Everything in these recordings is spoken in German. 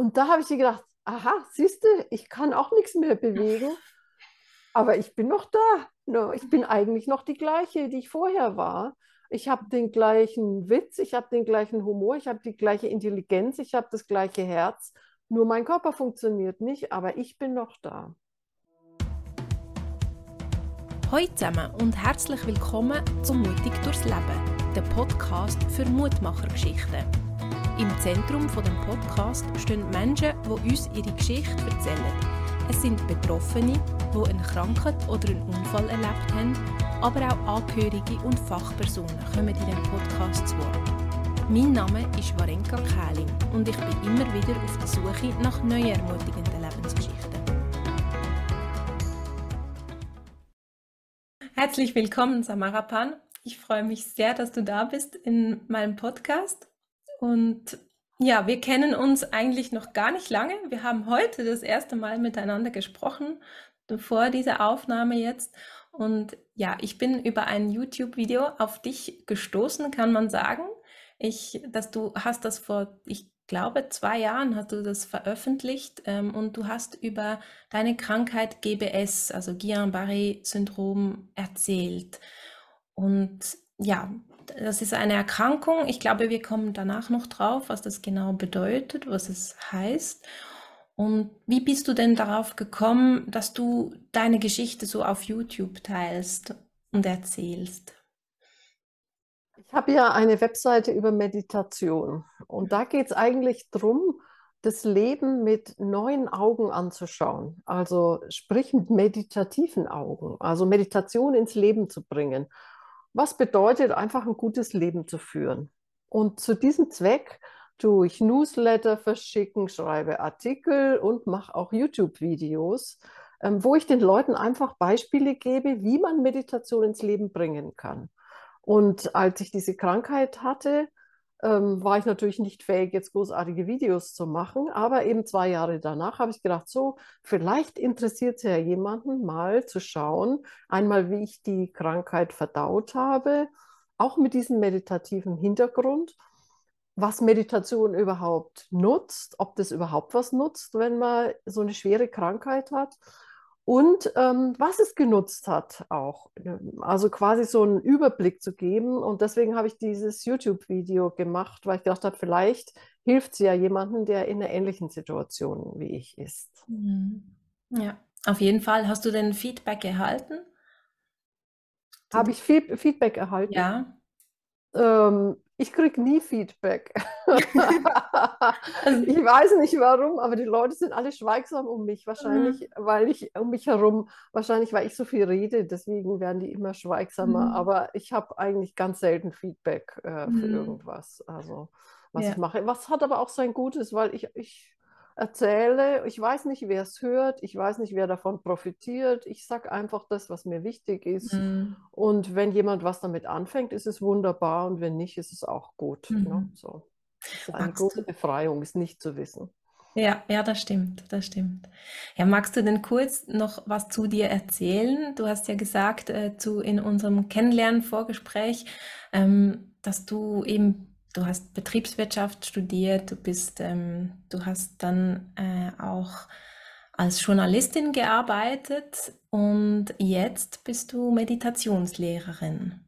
Und da habe ich gedacht, aha, siehst du, ich kann auch nichts mehr bewegen, aber ich bin noch da. Ich bin eigentlich noch die gleiche, die ich vorher war. Ich habe den gleichen Witz, ich habe den gleichen Humor, ich habe die gleiche Intelligenz, ich habe das gleiche Herz. Nur mein Körper funktioniert nicht, aber ich bin noch da. Hallo zusammen und herzlich willkommen zum Mutig durchs Leben, der Podcast für Mutmachergeschichten. Im Zentrum von dem Podcast stehen Menschen, die uns ihre Geschichte erzählen. Es sind Betroffene, die eine Krankheit oder einen Unfall erlebt haben, aber auch Angehörige und Fachpersonen kommen in diesem Podcast zu Wort. Mein Name ist Warenka Kähling und ich bin immer wieder auf der Suche nach neuen ermutigenden Lebensgeschichten. Herzlich willkommen, Samara Pan. Ich freue mich sehr, dass du da bist in meinem Podcast. Und ja, wir kennen uns eigentlich noch gar nicht lange. Wir haben heute das erste Mal miteinander gesprochen, vor dieser Aufnahme jetzt. Und ja, ich bin über ein YouTube-Video auf dich gestoßen, kann man sagen. Ich, dass du hast das vor, ich glaube, zwei Jahren hast du das veröffentlicht ähm, und du hast über deine Krankheit GBS, also Guillain-Barré-Syndrom, erzählt. Und ja, das ist eine Erkrankung. Ich glaube, wir kommen danach noch drauf, was das genau bedeutet, was es heißt. Und wie bist du denn darauf gekommen, dass du deine Geschichte so auf YouTube teilst und erzählst? Ich habe ja eine Webseite über Meditation und da geht es eigentlich darum, das Leben mit neuen Augen anzuschauen. Also sprich mit meditativen Augen, also Meditation ins Leben zu bringen was bedeutet einfach ein gutes Leben zu führen. Und zu diesem Zweck tue ich Newsletter verschicken, schreibe Artikel und mache auch YouTube-Videos, ähm, wo ich den Leuten einfach Beispiele gebe, wie man Meditation ins Leben bringen kann. Und als ich diese Krankheit hatte, ähm, war ich natürlich nicht fähig, jetzt großartige Videos zu machen. Aber eben zwei Jahre danach habe ich gedacht, so, vielleicht interessiert es ja jemanden mal zu schauen, einmal, wie ich die Krankheit verdaut habe, auch mit diesem meditativen Hintergrund, was Meditation überhaupt nutzt, ob das überhaupt was nutzt, wenn man so eine schwere Krankheit hat und ähm, was es genutzt hat auch. Also quasi so einen Überblick zu geben. Und deswegen habe ich dieses YouTube-Video gemacht, weil ich gedacht habe, vielleicht hilft es ja jemandem, der in einer ähnlichen Situation wie ich ist. Mhm. Ja, auf jeden Fall. Hast du denn Feedback erhalten? Habe ich Feedback erhalten? Ja. Ähm, ich kriege nie Feedback. Also ich weiß nicht warum, aber die Leute sind alle schweigsam um mich. Wahrscheinlich, mhm. weil ich um mich herum, wahrscheinlich, weil ich so viel rede, deswegen werden die immer schweigsamer. Mhm. Aber ich habe eigentlich ganz selten Feedback äh, für mhm. irgendwas. Also, was ja. ich mache. Was hat aber auch sein Gutes, weil ich, ich erzähle. Ich weiß nicht, wer es hört. Ich weiß nicht, wer davon profitiert. Ich sage einfach das, was mir wichtig ist. Mhm. Und wenn jemand was damit anfängt, ist es wunderbar. Und wenn nicht, ist es auch gut. Ne? Mhm. Ne? So. ist eine große Befreiung, ist nicht zu wissen. Ja, ja, das stimmt, das stimmt. Ja, magst du denn kurz noch was zu dir erzählen? Du hast ja gesagt, äh, zu, in unserem Kennenlernen-Vorgespräch, ähm, dass du eben du hast Betriebswirtschaft studiert, du bist, ähm, du hast dann äh, auch als Journalistin gearbeitet und jetzt bist du Meditationslehrerin.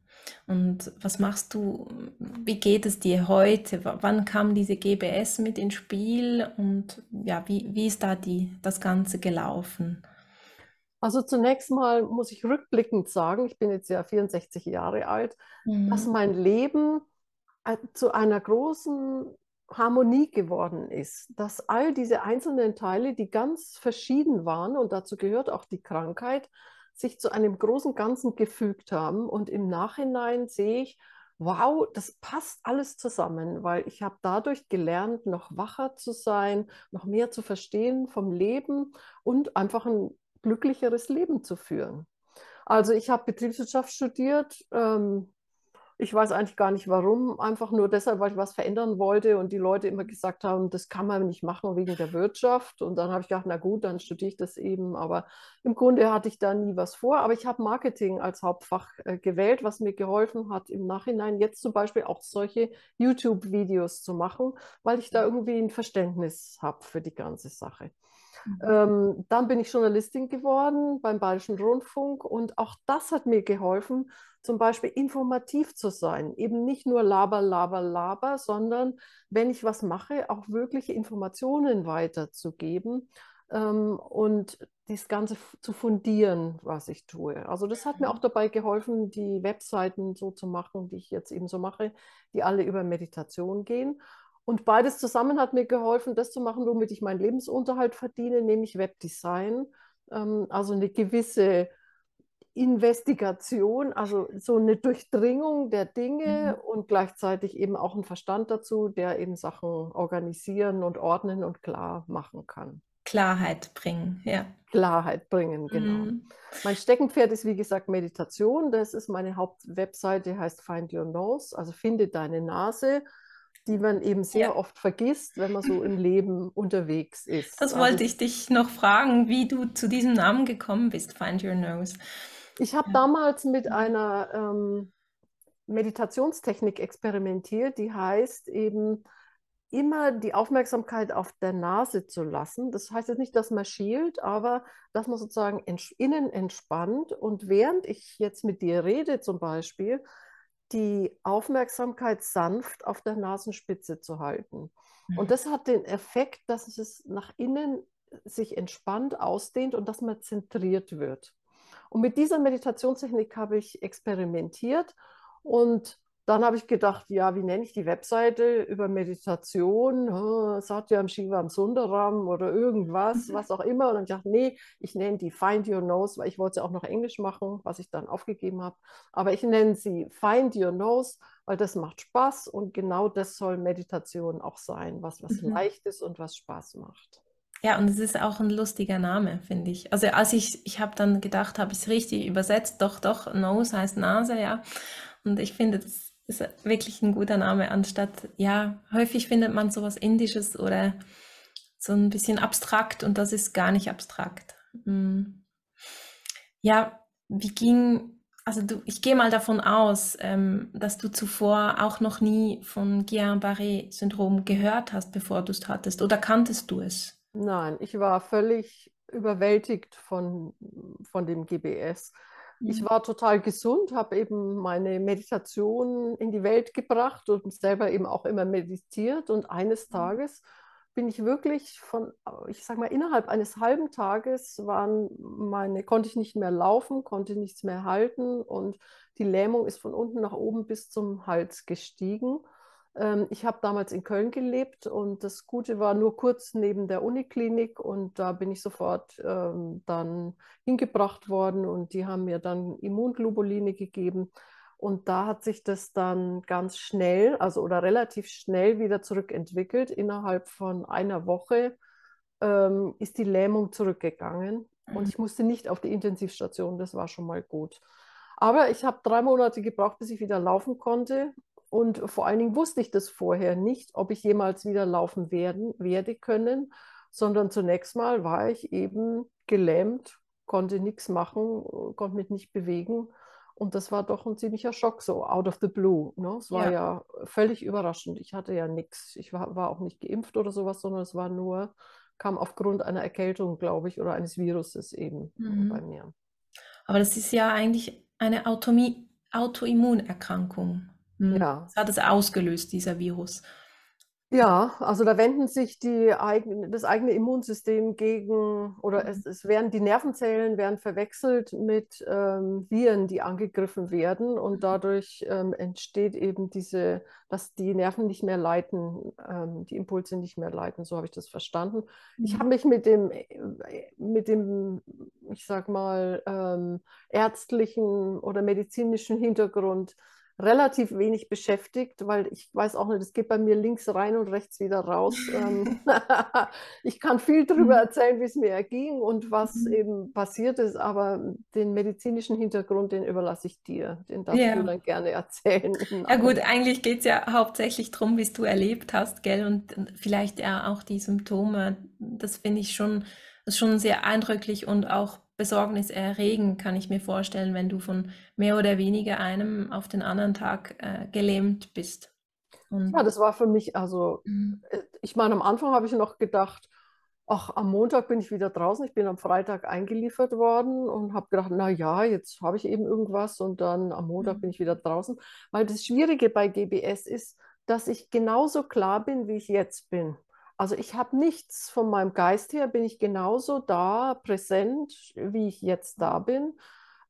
Und was machst du? Wie geht es dir heute? W wann kam diese GBS mit ins Spiel und ja, wie, wie ist da die, das Ganze gelaufen? Also zunächst mal muss ich rückblickend sagen, ich bin jetzt ja 64 Jahre alt, mhm. dass mein Leben zu einer großen Harmonie geworden ist, dass all diese einzelnen Teile, die ganz verschieden waren, und dazu gehört auch die Krankheit, sich zu einem großen Ganzen gefügt haben. Und im Nachhinein sehe ich, wow, das passt alles zusammen, weil ich habe dadurch gelernt, noch wacher zu sein, noch mehr zu verstehen vom Leben und einfach ein glücklicheres Leben zu führen. Also ich habe Betriebswirtschaft studiert, ähm, Ich weiß eigentlich gar nicht warum, einfach nur deshalb, weil ich was verändern wollte und die Leute immer gesagt haben, das kann man nicht machen wegen der Wirtschaft. Und dann habe ich gedacht, na gut, dann studiere ich das eben. Aber im Grunde hatte ich da nie was vor. Aber ich habe Marketing als Hauptfach äh, gewählt, was mir geholfen hat, im Nachhinein jetzt zum Beispiel auch solche YouTube-Videos zu machen, weil ich da irgendwie ein Verständnis habe für die ganze Sache. Mhm. Ähm, dann bin ich Journalistin geworden beim Bayerischen Rundfunk und auch das hat mir geholfen, zum Beispiel informativ zu sein. Eben nicht nur laber, laber, laber, sondern wenn ich was mache, auch wirkliche Informationen weiterzugeben ähm, und das Ganze zu fundieren, was ich tue. Also das hat mir auch dabei geholfen, die Webseiten so zu machen, die ich jetzt eben so mache, die alle über Meditation gehen. Und beides zusammen hat mir geholfen, das zu machen, womit ich meinen Lebensunterhalt verdiene, nämlich Webdesign. Ähm, also eine gewisse Investigation, also so eine Durchdringung der Dinge mhm. und gleichzeitig eben auch ein Verstand dazu, der eben Sachen organisieren und ordnen und klar machen kann. Klarheit bringen, ja. Klarheit bringen, genau. Mhm. Mein Steckenpferd ist, wie gesagt, Meditation. Das ist meine Hauptwebseite, heißt Find Your Nose, also finde deine Nase die man eben sehr ja. oft vergisst, wenn man so im Leben unterwegs ist. Das wollte also, ich dich noch fragen, wie du zu diesem Namen gekommen bist, Find Your Nose. Ich habe ja. damals mit einer ähm, Meditationstechnik experimentiert, die heißt eben immer die Aufmerksamkeit auf der Nase zu lassen. Das heißt jetzt nicht, dass man schielt, aber dass man sozusagen innen entspannt. Und während ich jetzt mit dir rede zum Beispiel, die Aufmerksamkeit sanft auf der Nasenspitze zu halten. Und mhm. das hat den Effekt, dass es nach innen sich entspannt ausdehnt und dass man zentriert wird. Und mit dieser Meditationstechnik habe ich experimentiert und dann habe ich gedacht, ja, wie nenne ich die Webseite über Meditation, Satyam Shivam Sundaram oder irgendwas, mhm. was auch immer. Und dann habe ich gedacht, nee, ich nenne die Find Your Nose, weil ich wollte sie auch noch Englisch machen, was ich dann aufgegeben habe. Aber ich nenne sie Find Your Nose, weil das macht Spaß und genau das soll Meditation auch sein, was was mhm. Leichtes und was Spaß macht. Ja, und es ist auch ein lustiger Name, finde ich. Also als ich, ich habe dann gedacht, habe ich es richtig übersetzt, doch, doch, Nose heißt Nase, ja. Und ich finde, das ist wirklich ein guter Name, anstatt, ja, häufig findet man sowas Indisches oder so ein bisschen abstrakt und das ist gar nicht abstrakt. Hm. Ja, wie ging, also du, ich gehe mal davon aus, ähm, dass du zuvor auch noch nie von Guillain-Barré-Syndrom gehört hast, bevor du es hattest, oder kanntest du es? Nein, ich war völlig überwältigt von, von dem GBS. Ich mhm. war total gesund, habe eben meine Meditation in die Welt gebracht und selber eben auch immer meditiert. Und eines mhm. Tages bin ich wirklich von, ich sage mal, innerhalb eines halben Tages waren meine, konnte ich nicht mehr laufen, konnte nichts mehr halten und die Lähmung ist von unten nach oben bis zum Hals gestiegen. Ähm, ich habe damals in Köln gelebt und das Gute war nur kurz neben der Uniklinik und da bin ich sofort ähm, dann hingebracht worden und die haben mir dann Immunglobuline gegeben. Und da hat sich das dann ganz schnell, also oder relativ schnell wieder zurückentwickelt. Innerhalb von einer Woche ähm, ist die Lähmung zurückgegangen mhm. und ich musste nicht auf die Intensivstation. Das war schon mal gut. Aber ich habe drei Monate gebraucht, bis ich wieder laufen konnte. Und vor allen Dingen wusste ich das vorher nicht, ob ich jemals wieder laufen werden, werde können, sondern zunächst mal war ich eben gelähmt, konnte nichts machen, konnte mich nicht bewegen. Und das war doch ein ziemlicher Schock, so out of the blue. Ne? Es war ja. ja völlig überraschend. Ich hatte ja nichts. Ich war, war auch nicht geimpft oder sowas, sondern es war nur, kam aufgrund einer Erkältung, glaube ich, oder eines Viruses eben mhm. bei mir. Aber das ist ja eigentlich eine Autoimmunerkrankung. Mhm. Ja. Was hat es ausgelöst, dieser Virus? Ja, also da wenden sich die eigen, das eigene Immunsystem gegen, oder es, mhm. es werden die Nervenzellen werden verwechselt mit ähm, Viren, die angegriffen werden und mhm. dadurch ähm, entsteht eben diese, dass die Nerven nicht mehr leiten, ähm, die Impulse nicht mehr leiten, so habe ich das verstanden. Ich habe mich mit dem, mit dem, ich sag mal, ähm, ärztlichen oder medizinischen Hintergrund relativ wenig beschäftigt, weil ich weiß auch nicht, es geht bei mir links rein und rechts wieder raus. Ähm, ich kann viel darüber mhm. erzählen, wie es mir erging und was mhm. eben passiert ist, aber den medizinischen Hintergrund, den überlasse ich dir. Den darfst ja. du dann gerne erzählen. Ja gut, eigentlich geht es ja hauptsächlich darum, wie es du erlebt hast, gell? Und vielleicht ja auch die Symptome. Das finde ich schon, schon sehr eindrücklich und auch besorgniserregend, kann ich mir vorstellen, wenn du von mehr oder weniger einem auf den anderen Tag äh, gelähmt bist. Und ja, das war für mich, also, mhm. Äh, ich meine, am Anfang habe ich noch gedacht, ach, am Montag bin ich wieder draußen. Ich bin am Freitag eingeliefert worden und habe gedacht, na ja, jetzt habe ich eben irgendwas und dann am Montag mhm. bin ich wieder draußen. Weil das Schwierige bei GBS ist, dass ich genauso klar bin, wie ich jetzt bin. Also ich habe nichts von meinem Geist her, bin ich genauso da, präsent, wie ich jetzt da bin.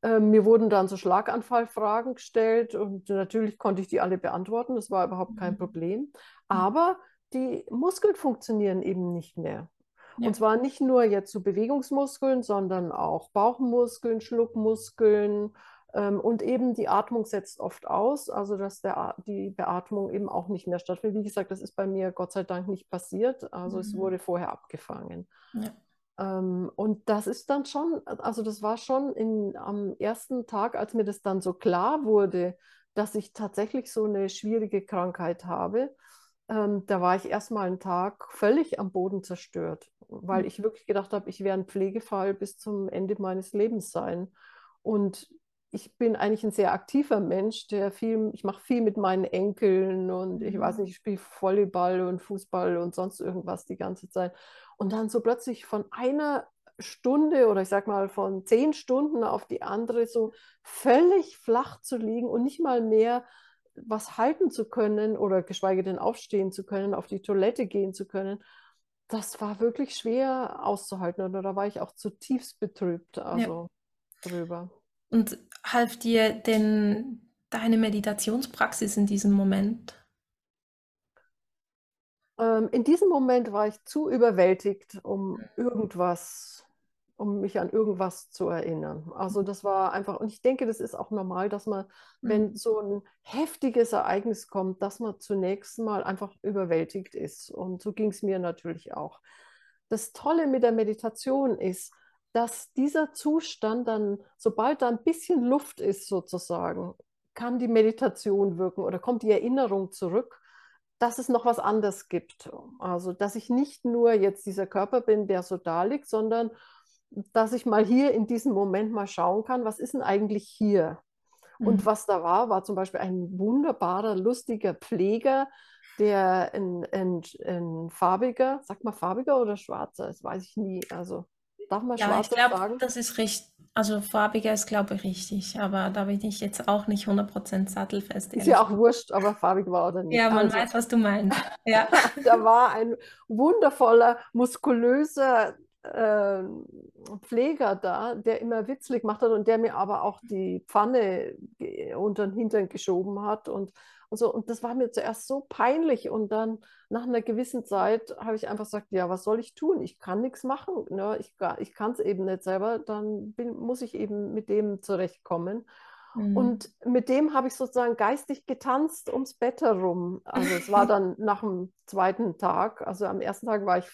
Ähm, mir wurden dann so Schlaganfallfragen gestellt und natürlich konnte ich die alle beantworten, das war überhaupt kein mhm. Problem. Mhm. Aber die Muskeln funktionieren eben nicht mehr. Ja. Und zwar nicht nur jetzt so Bewegungsmuskeln, sondern auch Bauchmuskeln, Schluckmuskeln, und eben die Atmung setzt oft aus, also dass der, die Beatmung eben auch nicht mehr stattfindet. Wie gesagt, das ist bei mir Gott sei Dank nicht passiert. Also mhm. es wurde vorher abgefangen. Ja. Ähm, und das ist dann schon, also das war schon in, am ersten Tag, als mir das dann so klar wurde, dass ich tatsächlich so eine schwierige Krankheit habe. Ähm, da war ich erstmal einen Tag völlig am Boden zerstört, weil mhm. ich wirklich gedacht habe, ich werde ein Pflegefall bis zum Ende meines Lebens sein. Und ich bin eigentlich ein sehr aktiver Mensch, der viel, ich mache viel mit meinen Enkeln und ich weiß mhm. nicht, ich spiele Volleyball und Fußball und sonst irgendwas die ganze Zeit. Und dann so plötzlich von einer Stunde oder ich sag mal von zehn Stunden auf die andere so völlig flach zu liegen und nicht mal mehr was halten zu können oder geschweige denn aufstehen zu können, auf die Toilette gehen zu können, das war wirklich schwer auszuhalten. Und da war ich auch zutiefst betrübt, also ja. drüber. Und half dir denn deine Meditationspraxis in diesem Moment? Ähm, in diesem Moment war ich zu überwältigt, um irgendwas, um mich an irgendwas zu erinnern. Also das war einfach, und ich denke, das ist auch normal, dass man, mhm. wenn so ein heftiges Ereignis kommt, dass man zunächst mal einfach überwältigt ist. Und so ging es mir natürlich auch. Das Tolle mit der Meditation ist, dass dieser Zustand dann, sobald da ein bisschen Luft ist sozusagen, kann die Meditation wirken oder kommt die Erinnerung zurück, dass es noch was anderes gibt. Also, dass ich nicht nur jetzt dieser Körper bin, der so da liegt, sondern dass ich mal hier in diesem Moment mal schauen kann, was ist denn eigentlich hier? Mhm. Und was da war, war zum Beispiel ein wunderbarer, lustiger Pfleger, der ein, ein, ein farbiger, sagt man farbiger oder schwarzer, das weiß ich nie, also Darf man Ja, ich glaube, sagen? das ist richtig. Also farbiger ist, glaube ich, richtig. Aber da bin ich jetzt auch nicht 100% sattelfest, Ist ja auch wurscht, aber farbig war oder nicht. Ja, man Also, weiß, was du meinst. Ja. da war ein wundervoller, muskulöser äh, Pfleger da, der immer witzlig gemacht hat und der mir aber auch die Pfanne unter den Hintern geschoben hat und, und so. Und das war mir zuerst so peinlich. Und dann nach einer gewissen Zeit habe ich einfach gesagt, ja, was soll ich tun? Ich kann nichts machen. Ne? Ich, ich kann es eben nicht selber. Dann bin, muss ich eben mit dem zurechtkommen. Mhm. Und mit dem habe ich sozusagen geistig getanzt ums Bett herum. Also es war dann nach dem zweiten Tag. Also am ersten Tag war ich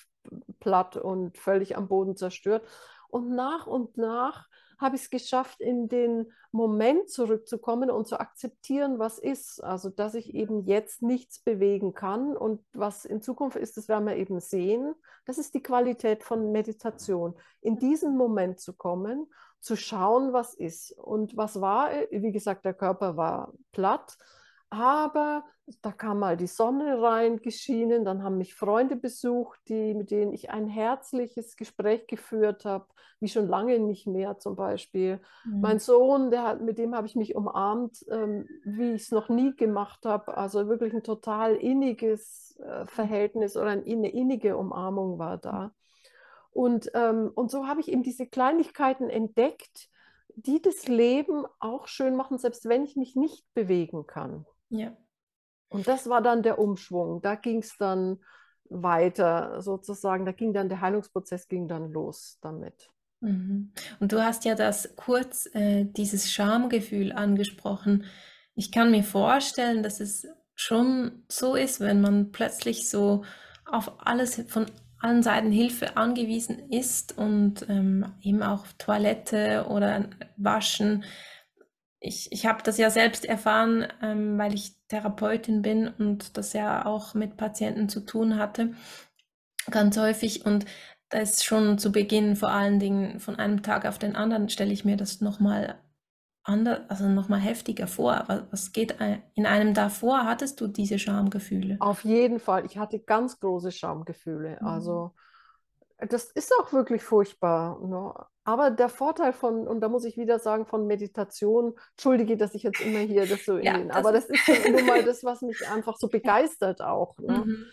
platt und völlig am Boden zerstört. Und nach und nach habe ich es geschafft, in den Moment zurückzukommen und zu akzeptieren, was ist. Also, dass ich eben jetzt nichts bewegen kann und was in Zukunft ist, das werden wir eben sehen. Das ist die Qualität von Meditation. In diesen Moment zu kommen, zu schauen, was ist. Und was war, wie gesagt, der Körper war platt aber da kam mal die Sonne rein, geschienen, dann haben mich Freunde besucht, die, mit denen ich ein herzliches Gespräch geführt habe, wie schon lange nicht mehr zum Beispiel. Mhm. Mein Sohn, der hat, mit dem habe ich mich umarmt, ähm, wie ich es noch nie gemacht habe. Also wirklich ein total inniges äh, Verhältnis oder eine innige Umarmung war da. Und, ähm, und so habe ich eben diese Kleinigkeiten entdeckt, die das Leben auch schön machen, selbst wenn ich mich nicht bewegen kann. Ja. Und das war dann der Umschwung. Da ging es dann weiter sozusagen. Da ging dann der Heilungsprozess ging dann los damit. Mhm. Und du hast ja das kurz, äh, dieses Schamgefühl angesprochen. ich kann mir vorstellen, dass es schon so ist, wenn man plötzlich so auf alles von allen Seiten Hilfe angewiesen ist und ähm, eben auch Toilette oder Waschen. Ich, ich habe das ja selbst erfahren, ähm, weil ich Therapeutin bin und das ja auch mit Patienten zu tun hatte, ganz häufig. Und da ist schon zu Beginn vor allen Dingen von einem Tag auf den anderen, stelle ich mir das nochmal anders, also nochmal heftiger vor. Was, was geht in einem da vor? Hattest du diese Schamgefühle? Auf jeden Fall. Ich hatte ganz große Schamgefühle. Mhm. Also das ist auch wirklich furchtbar. Ne? Aber der Vorteil von, und da muss ich wieder sagen, von Meditation, entschuldige, dass ich jetzt immer hier das so ja, in, das aber das ist nun mal das, was mich einfach so begeistert auch. Ne? Mhm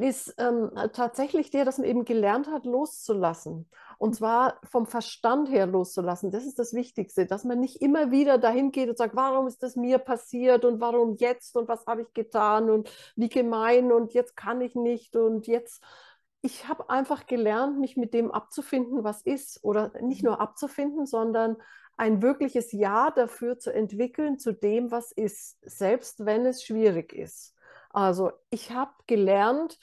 ist ähm, tatsächlich der, dass man eben gelernt hat, loszulassen. Und zwar vom Verstand her loszulassen. Das ist das Wichtigste, dass man nicht immer wieder dahin geht und sagt, warum ist das mir passiert und warum jetzt und was habe ich getan und wie gemein und jetzt kann ich nicht und jetzt. Ich habe einfach gelernt, mich mit dem abzufinden, was ist. Oder nicht nur abzufinden, sondern ein wirkliches Ja dafür zu entwickeln zu dem, was ist, selbst wenn es schwierig ist. Also ich habe gelernt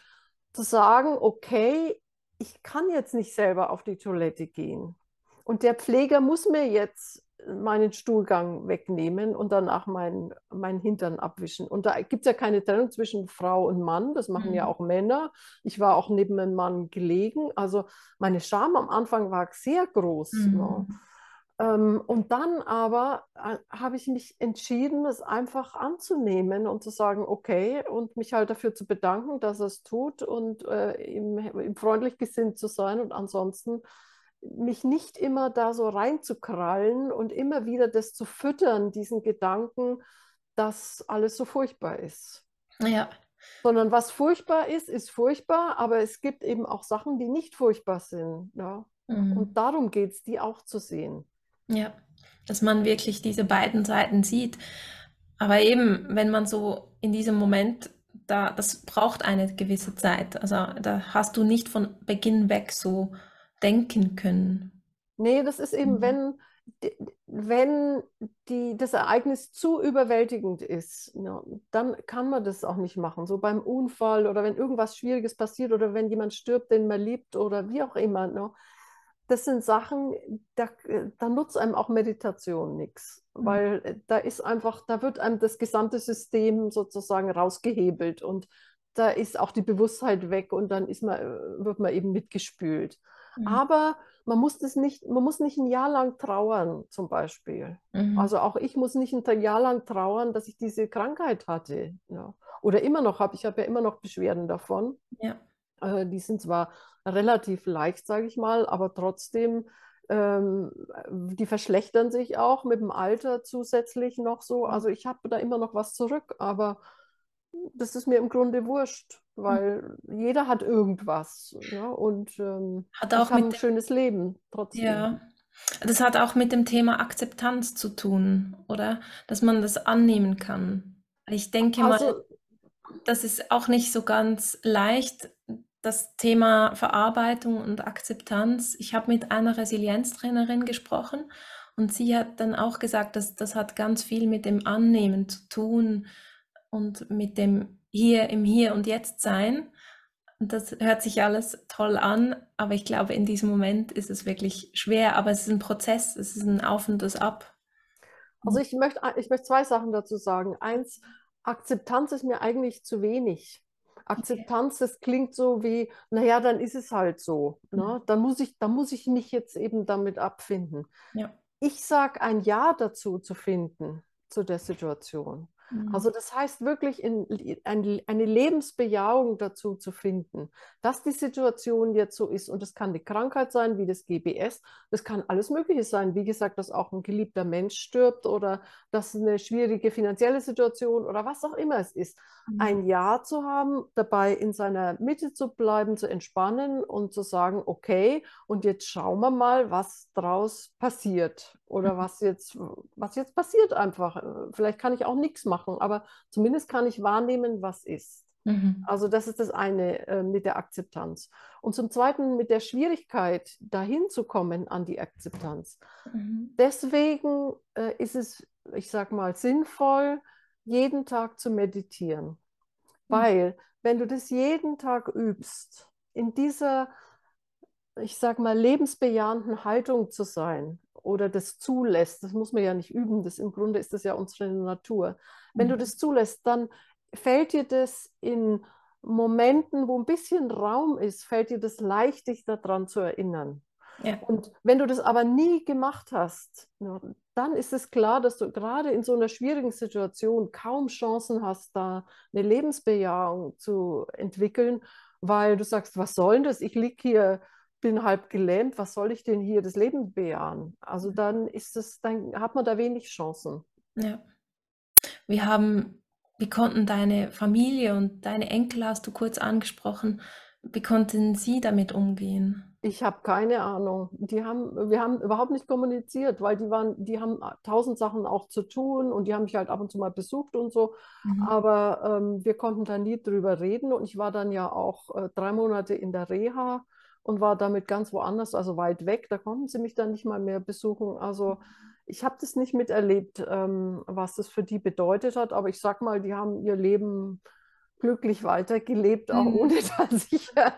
zu sagen, okay, ich kann jetzt nicht selber auf die Toilette gehen. Und der Pfleger muss mir jetzt meinen Stuhlgang wegnehmen und danach meinen, meinen Hintern abwischen. Und da gibt es ja keine Trennung zwischen Frau und Mann, das machen mhm. ja auch Männer. Ich war auch neben einem Mann gelegen. Also meine Scham am Anfang war sehr groß. Mhm. Ne? Ähm, und dann aber äh, habe ich mich entschieden, es einfach anzunehmen und zu sagen, okay, und mich halt dafür zu bedanken, dass er es tut und äh, ihm, ihm freundlich gesinnt zu sein und ansonsten mich nicht immer da so reinzukrallen und immer wieder das zu füttern, diesen Gedanken, dass alles so furchtbar ist. Ja. Sondern was furchtbar ist, ist furchtbar, aber es gibt eben auch Sachen, die nicht furchtbar sind. Ja? Mhm. Und darum geht es, die auch zu sehen. Ja, dass man wirklich diese beiden Seiten sieht. Aber eben, wenn man so in diesem Moment, da, das braucht eine gewisse Zeit. Also da hast du nicht von Beginn weg so denken können. Nee, das ist eben, mhm. wenn, wenn die, das Ereignis zu überwältigend ist, ja, dann kann man das auch nicht machen. So beim Unfall oder wenn irgendwas Schwieriges passiert oder wenn jemand stirbt, den man liebt oder wie auch immer. Ne, das sind Sachen, da, da nutzt einem auch Meditation nichts, mhm. weil äh, da ist einfach, da wird einem das gesamte System sozusagen rausgehebelt und da ist auch die Bewusstheit weg und dann ist man, äh, wird man eben mitgespült. Mhm. Aber man muss das nicht, man muss nicht ein Jahr lang trauern, zum Beispiel. Mhm. Also auch ich muss nicht ein Jahr lang trauern, dass ich diese Krankheit hatte. Ja. Oder immer noch habe. Ich habe ja immer noch Beschwerden davon. Ja. Äh, die sind zwar relativ leicht, sage ich mal, aber trotzdem, ähm, die verschlechtern sich auch mit dem Alter zusätzlich noch so. Mhm. Also ich habe da immer noch was zurück, aber das ist mir im Grunde wurscht, weil mhm. jeder hat irgendwas ja, und ähm, hat auch ein schönes Leben trotzdem. Ja. Das hat auch mit dem Thema Akzeptanz zu tun, oder? Dass man das annehmen kann. Ich denke also, mal, das ist auch nicht so ganz leicht, das Thema Verarbeitung und Akzeptanz. Ich habe mit einer Resilienztrainerin gesprochen und sie hat dann auch gesagt, dass das hat ganz viel mit dem Annehmen zu tun und mit dem Hier im Hier und Jetzt sein. Das hört sich alles toll an, aber ich glaube, in diesem Moment ist es wirklich schwer. Aber es ist ein Prozess, es ist ein Auf und das Ab. Also ich möchte, ich möchte zwei Sachen dazu sagen. Eins, Akzeptanz ist mir eigentlich zu wenig. Akzeptanz, das klingt so wie, naja, dann ist es halt so. Ne? Mhm. Dann, muss ich, dann muss ich mich jetzt eben damit abfinden. Ja. Ich sage ein Ja dazu zu finden, zu der Situation. Mhm. Also das heißt wirklich in, ein, eine Lebensbejahung dazu zu finden, dass die Situation jetzt so ist. Und das kann die Krankheit sein, wie das GBS. Das kann alles Mögliche sein. Wie gesagt, dass auch ein geliebter Mensch stirbt oder dass eine schwierige finanzielle Situation oder was auch immer es ist. Mhm. Ein Ja zu haben, dabei in seiner Mitte zu bleiben, zu entspannen und zu sagen, okay, und jetzt schauen wir mal, was draus passiert oder mhm. was jetzt, was jetzt passiert einfach. Vielleicht kann ich auch nichts machen, aber zumindest kann ich wahrnehmen, was ist. Mhm. Also das ist das eine äh, mit der Akzeptanz. Und zum Zweiten mit der Schwierigkeit, dahin zu kommen an die Akzeptanz. Mhm. Deswegen äh, ist es, ich sage mal, sinnvoll, jeden Tag zu meditieren. Mhm. Weil, wenn du das jeden Tag übst, in dieser, ich sag mal, lebensbejahenden Haltung zu sein oder das zulässt, das muss man ja nicht üben, das im Grunde ist das ja unsere Natur. Wenn mhm. du das zulässt, dann fällt dir das in Momenten, wo ein bisschen Raum ist, fällt dir das leicht, dich daran zu erinnern. Ja. Und wenn du das aber nie gemacht hast, dann ist es klar, dass du gerade in so einer schwierigen Situation kaum Chancen hast, da eine Lebensbejahung zu entwickeln, weil du sagst, was soll denn das? Ich liege hier, bin halb gelähmt, was soll ich denn hier das Leben bejahen? Also dann ist es, dann hat man da wenig Chancen. Ja. Wir haben wie konnten deine Familie und deine Enkel, hast du kurz angesprochen, wie konnten sie damit umgehen? Ich habe keine Ahnung. Die haben, wir haben überhaupt nicht kommuniziert, weil die waren, die haben tausend Sachen auch zu tun und die haben mich halt ab und zu mal besucht und so. Mhm. Aber ähm, wir konnten da nie drüber reden und ich war dann ja auch äh, drei Monate in der Reha und war damit ganz woanders, also weit weg. Da konnten sie mich dann nicht mal mehr besuchen. Also ich habe das nicht miterlebt, ähm, was das für die bedeutet hat, aber ich sag mal, die haben ihr Leben glücklich weitergelebt, auch mhm. ohne dass ich, äh,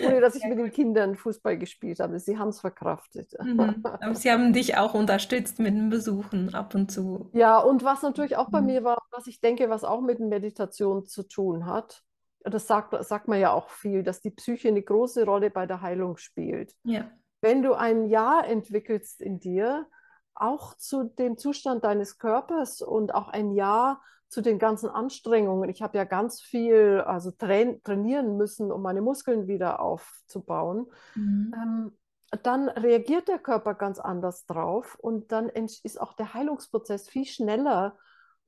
ohne dass ich mit den Kindern Fußball gespielt habe. Sie haben es verkraftet. Mhm. Aber sie haben dich auch unterstützt mit den Besuchen ab und zu. Ja, und was natürlich auch bei mhm. mir war, was ich denke, was auch mit Meditation zu tun hat, das sagt, sagt man ja auch viel, dass die Psyche eine große Rolle bei der Heilung spielt. Ja. Wenn du ein Ja entwickelst in dir, auch zu dem Zustand deines Körpers und auch ein Ja zu den ganzen Anstrengungen. Ich habe ja ganz viel also train trainieren müssen, um meine Muskeln wieder aufzubauen. Mhm. Ähm, dann reagiert der Körper ganz anders drauf und dann ist auch der Heilungsprozess viel schneller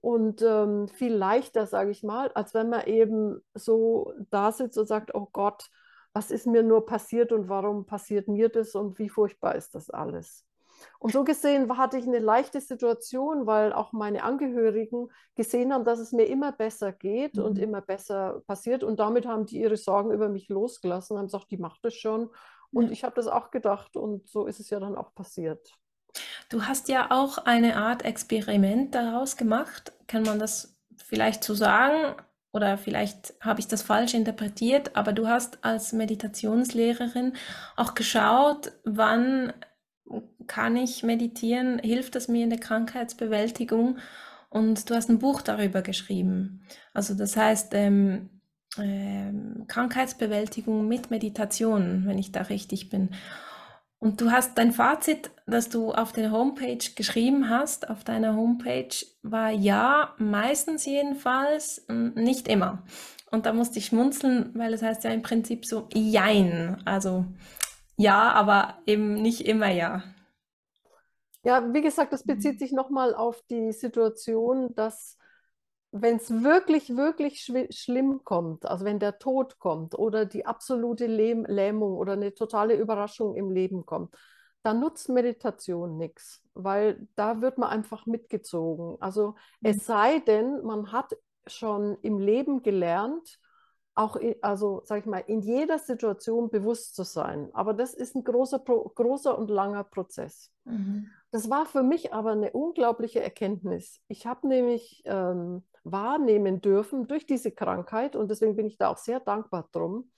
und ähm, viel leichter, sage ich mal, als wenn man eben so da sitzt und sagt, oh Gott, was ist mir nur passiert und warum passiert mir das und wie furchtbar ist das alles. Und so gesehen hatte ich eine leichte Situation, weil auch meine Angehörigen gesehen haben, dass es mir immer besser geht mhm. und immer besser passiert. Und damit haben die ihre Sorgen über mich losgelassen, haben gesagt, die macht es schon. Und ja. ich habe das auch gedacht und so ist es ja dann auch passiert. Du hast ja auch eine Art Experiment daraus gemacht. Kann man das vielleicht so sagen? Oder vielleicht habe ich das falsch interpretiert, aber du hast als Meditationslehrerin auch geschaut, wann kann ich meditieren? Hilft das mir in der Krankheitsbewältigung? Und du hast ein Buch darüber geschrieben. Also das heißt ähm, ähm, Krankheitsbewältigung mit Meditation, wenn ich da richtig bin. Und du hast dein Fazit, das du auf der Homepage geschrieben hast, auf deiner Homepage, war ja, meistens jedenfalls, nicht immer. Und da musste ich schmunzeln, weil es heißt ja im Prinzip so Jein. Also ja, aber eben nicht immer ja. Ja, wie gesagt, das bezieht mhm. sich nochmal auf die Situation, dass wenn es wirklich, wirklich schlimm kommt, also wenn der Tod kommt oder die absolute Lähm Lähmung oder eine totale Überraschung im Leben kommt, dann nutzt Meditation nichts, weil da wird man einfach mitgezogen. Also es mhm. sei denn, man hat schon im Leben gelernt, auch, in, also sag ich mal, in jeder Situation bewusst zu sein. Aber das ist ein großer, großer und langer Prozess. Mhm. Das war für mich aber eine unglaubliche Erkenntnis. Ich habe nämlich ähm, wahrnehmen dürfen durch diese Krankheit und deswegen bin ich da auch sehr dankbar drum.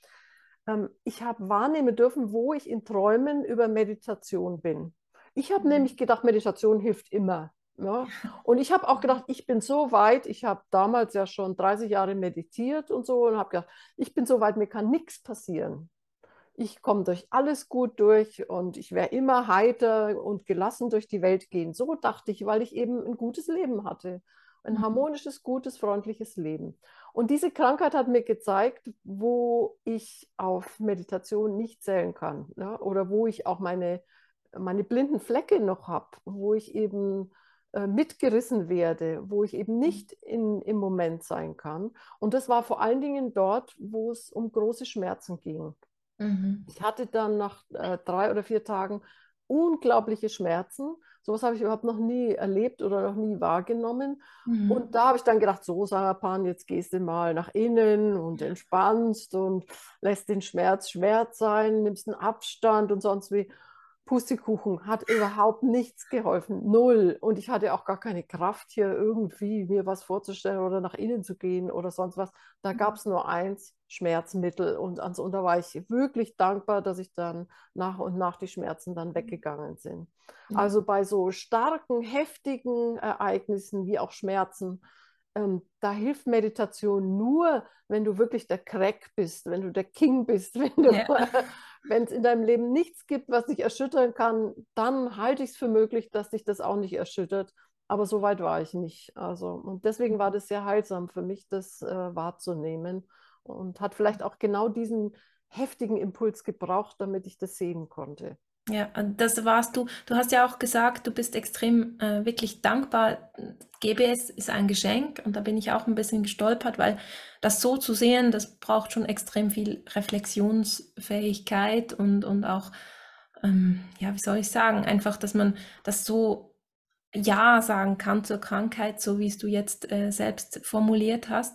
Ähm, ich habe wahrnehmen dürfen, wo ich in Träumen über Meditation bin. Ich habe mhm. nämlich gedacht, Meditation hilft immer. Ja. Und ich habe auch gedacht, ich bin so weit, ich habe damals ja schon 30 Jahre meditiert und so und habe gedacht, ich bin so weit, mir kann nichts passieren. Ich komme durch alles gut durch und ich werde immer heiter und gelassen durch die Welt gehen. So dachte ich, weil ich eben ein gutes Leben hatte. Ein harmonisches, gutes, freundliches Leben. Und diese Krankheit hat mir gezeigt, wo ich auf Meditation nicht zählen kann. Ja? Oder wo ich auch meine, meine blinden Flecke noch habe, wo ich eben äh, mitgerissen werde, wo ich eben mhm. nicht in, im Moment sein kann. Und das war vor allen Dingen dort, wo es um große Schmerzen ging. Mhm. Ich hatte dann nach äh, drei oder vier Tagen unglaubliche Schmerzen. Sowas habe ich überhaupt noch nie erlebt oder noch nie wahrgenommen. Mhm. Und da habe ich dann gedacht, so Sarah Pan, jetzt gehst du mal nach innen und entspannst und lässt den Schmerz Schmerz sein, nimmst einen Abstand und sonst wie Pustekuchen hat überhaupt nichts geholfen, null. Und ich hatte auch gar keine Kraft, hier irgendwie mir was vorzustellen oder nach innen zu gehen oder sonst was. Da gab es nur eins, Schmerzmittel. Und, und da war ich wirklich dankbar, dass ich dann nach und nach die Schmerzen dann weggegangen sind. Also bei so starken, heftigen Ereignissen wie auch Schmerzen, ähm, da hilft Meditation nur, wenn du wirklich der Crack bist, wenn du der King bist, wenn du, ja. Wenn es in deinem Leben nichts gibt, was dich erschüttern kann, dann halte ich es für möglich, dass dich das auch nicht erschüttert. Aber so weit war ich nicht. Also, und deswegen war das sehr heilsam für mich, das äh, wahrzunehmen und hat vielleicht auch genau diesen heftigen Impuls gebraucht, damit ich das sehen konnte. Ja, das warst du. Du hast ja auch gesagt, du bist extrem äh, wirklich dankbar. GBS ist ein Geschenk und da bin ich auch ein bisschen gestolpert, weil das so zu sehen, das braucht schon extrem viel Reflexionsfähigkeit und, und auch, ähm, ja, wie soll ich sagen, einfach, dass man das so Ja sagen kann zur Krankheit, so wie es du jetzt äh, selbst formuliert hast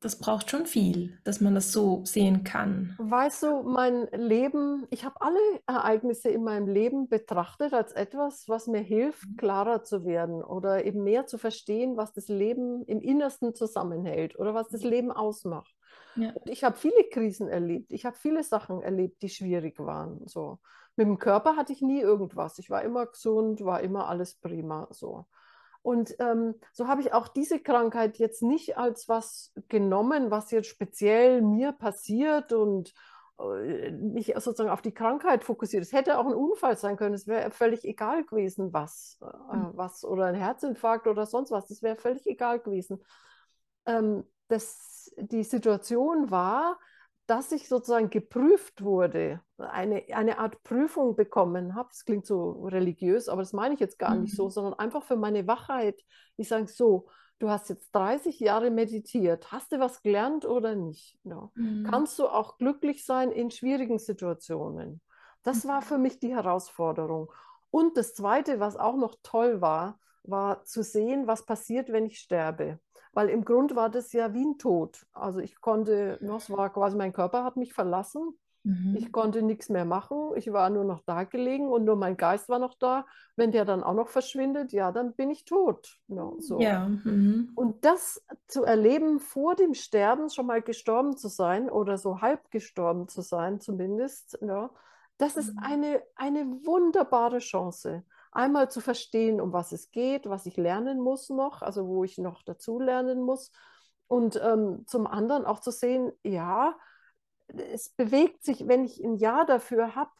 das braucht schon viel, dass man das so sehen kann. Weißt du, mein Leben, ich habe alle Ereignisse in meinem Leben betrachtet als etwas, was mir hilft, mhm. klarer zu werden oder eben mehr zu verstehen, was das Leben im Innersten zusammenhält oder was das mhm. Leben ausmacht. Ja. Und ich habe viele Krisen erlebt. Ich habe viele Sachen erlebt, die schwierig waren. So. Mit dem Körper hatte ich nie irgendwas. Ich war immer gesund, war immer alles prima. So. Und ähm, so habe ich auch diese Krankheit jetzt nicht als was genommen, was jetzt speziell mir passiert und äh, mich sozusagen auf die Krankheit fokussiert. Es hätte auch ein Unfall sein können. Es wäre völlig egal gewesen, was, äh, hm. was oder ein Herzinfarkt oder sonst was. Das wäre völlig egal gewesen. Ähm, das, die Situation war, dass ich sozusagen geprüft wurde, eine, eine Art Prüfung bekommen habe. Das klingt so religiös, aber das meine ich jetzt gar mhm. nicht so, mhm. sondern einfach für meine Wachheit. Ich sage so, du hast jetzt 30 Jahre meditiert, hast du was gelernt oder nicht? Ja. Mhm. Kannst du auch glücklich sein in schwierigen Situationen? Das war für mich die Herausforderung. Und das Zweite, was auch noch toll war, war zu sehen, was passiert, wenn ich sterbe weil im Grund war das ja wie ein Tod. Also ich konnte, das war quasi, mein Körper hat mich verlassen. Mhm. Ich konnte nichts mehr machen. Ich war nur noch da gelegen und nur mein Geist war noch da. Wenn der dann auch noch verschwindet, ja, dann bin ich tot. Ja, so. ja. Mhm. Und das zu erleben, vor dem Sterben schon mal gestorben zu sein oder so halb gestorben zu sein zumindest, ja, das ist mhm. eine, eine wunderbare Chance einmal zu verstehen, um was es geht, was ich lernen muss noch, also wo ich noch dazu lernen muss. Und ähm, zum anderen auch zu sehen, ja, es bewegt sich, wenn ich ein Ja dafür habe,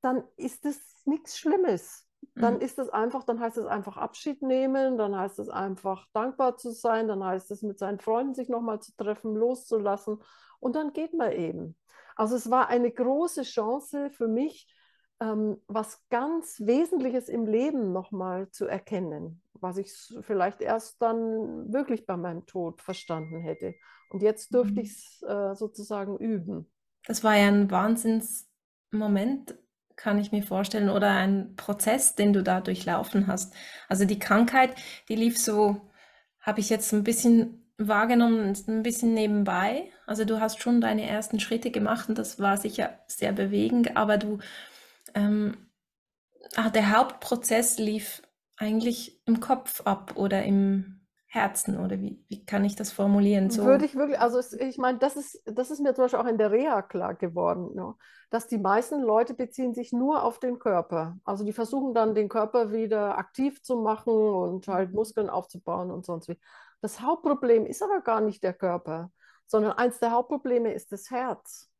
dann ist es nichts Schlimmes. Dann mhm. ist es einfach, dann heißt es einfach Abschied nehmen, dann heißt es einfach dankbar zu sein, dann heißt es mit seinen Freunden sich nochmal zu treffen, loszulassen und dann geht man eben. Also es war eine große Chance für mich, ähm, was ganz Wesentliches im Leben nochmal zu erkennen, was ich vielleicht erst dann wirklich bei meinem Tod verstanden hätte. Und jetzt dürfte mhm. ich es äh, sozusagen üben. Das war ja ein Wahnsinnsmoment, kann ich mir vorstellen, oder ein Prozess, den du da durchlaufen hast. Also die Krankheit, die lief so, habe ich jetzt ein bisschen wahrgenommen, ein bisschen nebenbei. Also du hast schon deine ersten Schritte gemacht und das war sicher sehr bewegend, aber du ähm, ah, der Hauptprozess lief eigentlich im Kopf ab oder im Herzen oder wie, wie kann ich das formulieren? So. Würde ich wirklich, also ich meine, das ist, das ist mir zum Beispiel auch in der Reha klar geworden, ne? dass die meisten Leute beziehen sich nur auf den Körper. Also die versuchen dann den Körper wieder aktiv zu machen und halt. Muskeln aufzubauen und sonst wie. Das Hauptproblem ist aber gar nicht der Körper, sondern eins der Hauptprobleme ist das Herz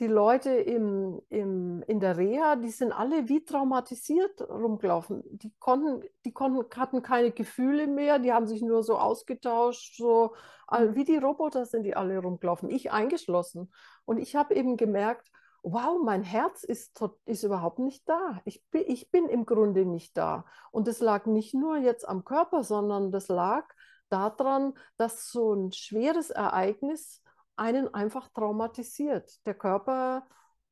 die Leute im, im, in der Reha, die sind alle wie traumatisiert rumgelaufen. Die konnten, die konnten, hatten keine Gefühle mehr, die haben sich nur so ausgetauscht, so wie die Roboter sind die alle rumgelaufen, ich eingeschlossen. Und ich habe eben gemerkt, wow, mein Herz ist, ist überhaupt nicht da. Ich bin, ich bin im Grunde nicht da. Und das lag nicht nur jetzt am Körper, sondern das lag daran, dass so ein schweres Ereignis einen einfach traumatisiert. Der Körper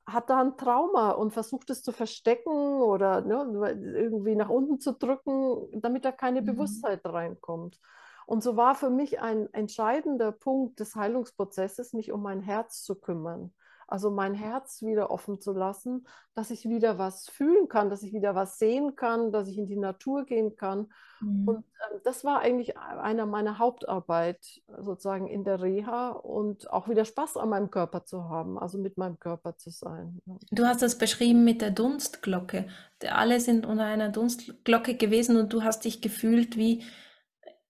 hat da ein Trauma und versucht es zu verstecken oder ne, irgendwie nach unten zu drücken, damit da keine mhm. Bewusstheit reinkommt. Und so war für mich ein entscheidender Punkt des Heilungsprozesses, mich um mein Herz zu kümmern. Also mein Herz wieder offen zu lassen, dass ich wieder was fühlen kann, dass ich wieder was sehen kann, dass ich in die Natur gehen kann. Mhm. Und äh, das war eigentlich einer meiner Hauptarbeit sozusagen in der Reha und auch wieder Spaß an meinem Körper zu haben, also mit meinem Körper zu sein. Du hast das beschrieben mit der Dunstglocke. Alle sind unter einer Dunstglocke gewesen und du hast dich gefühlt wie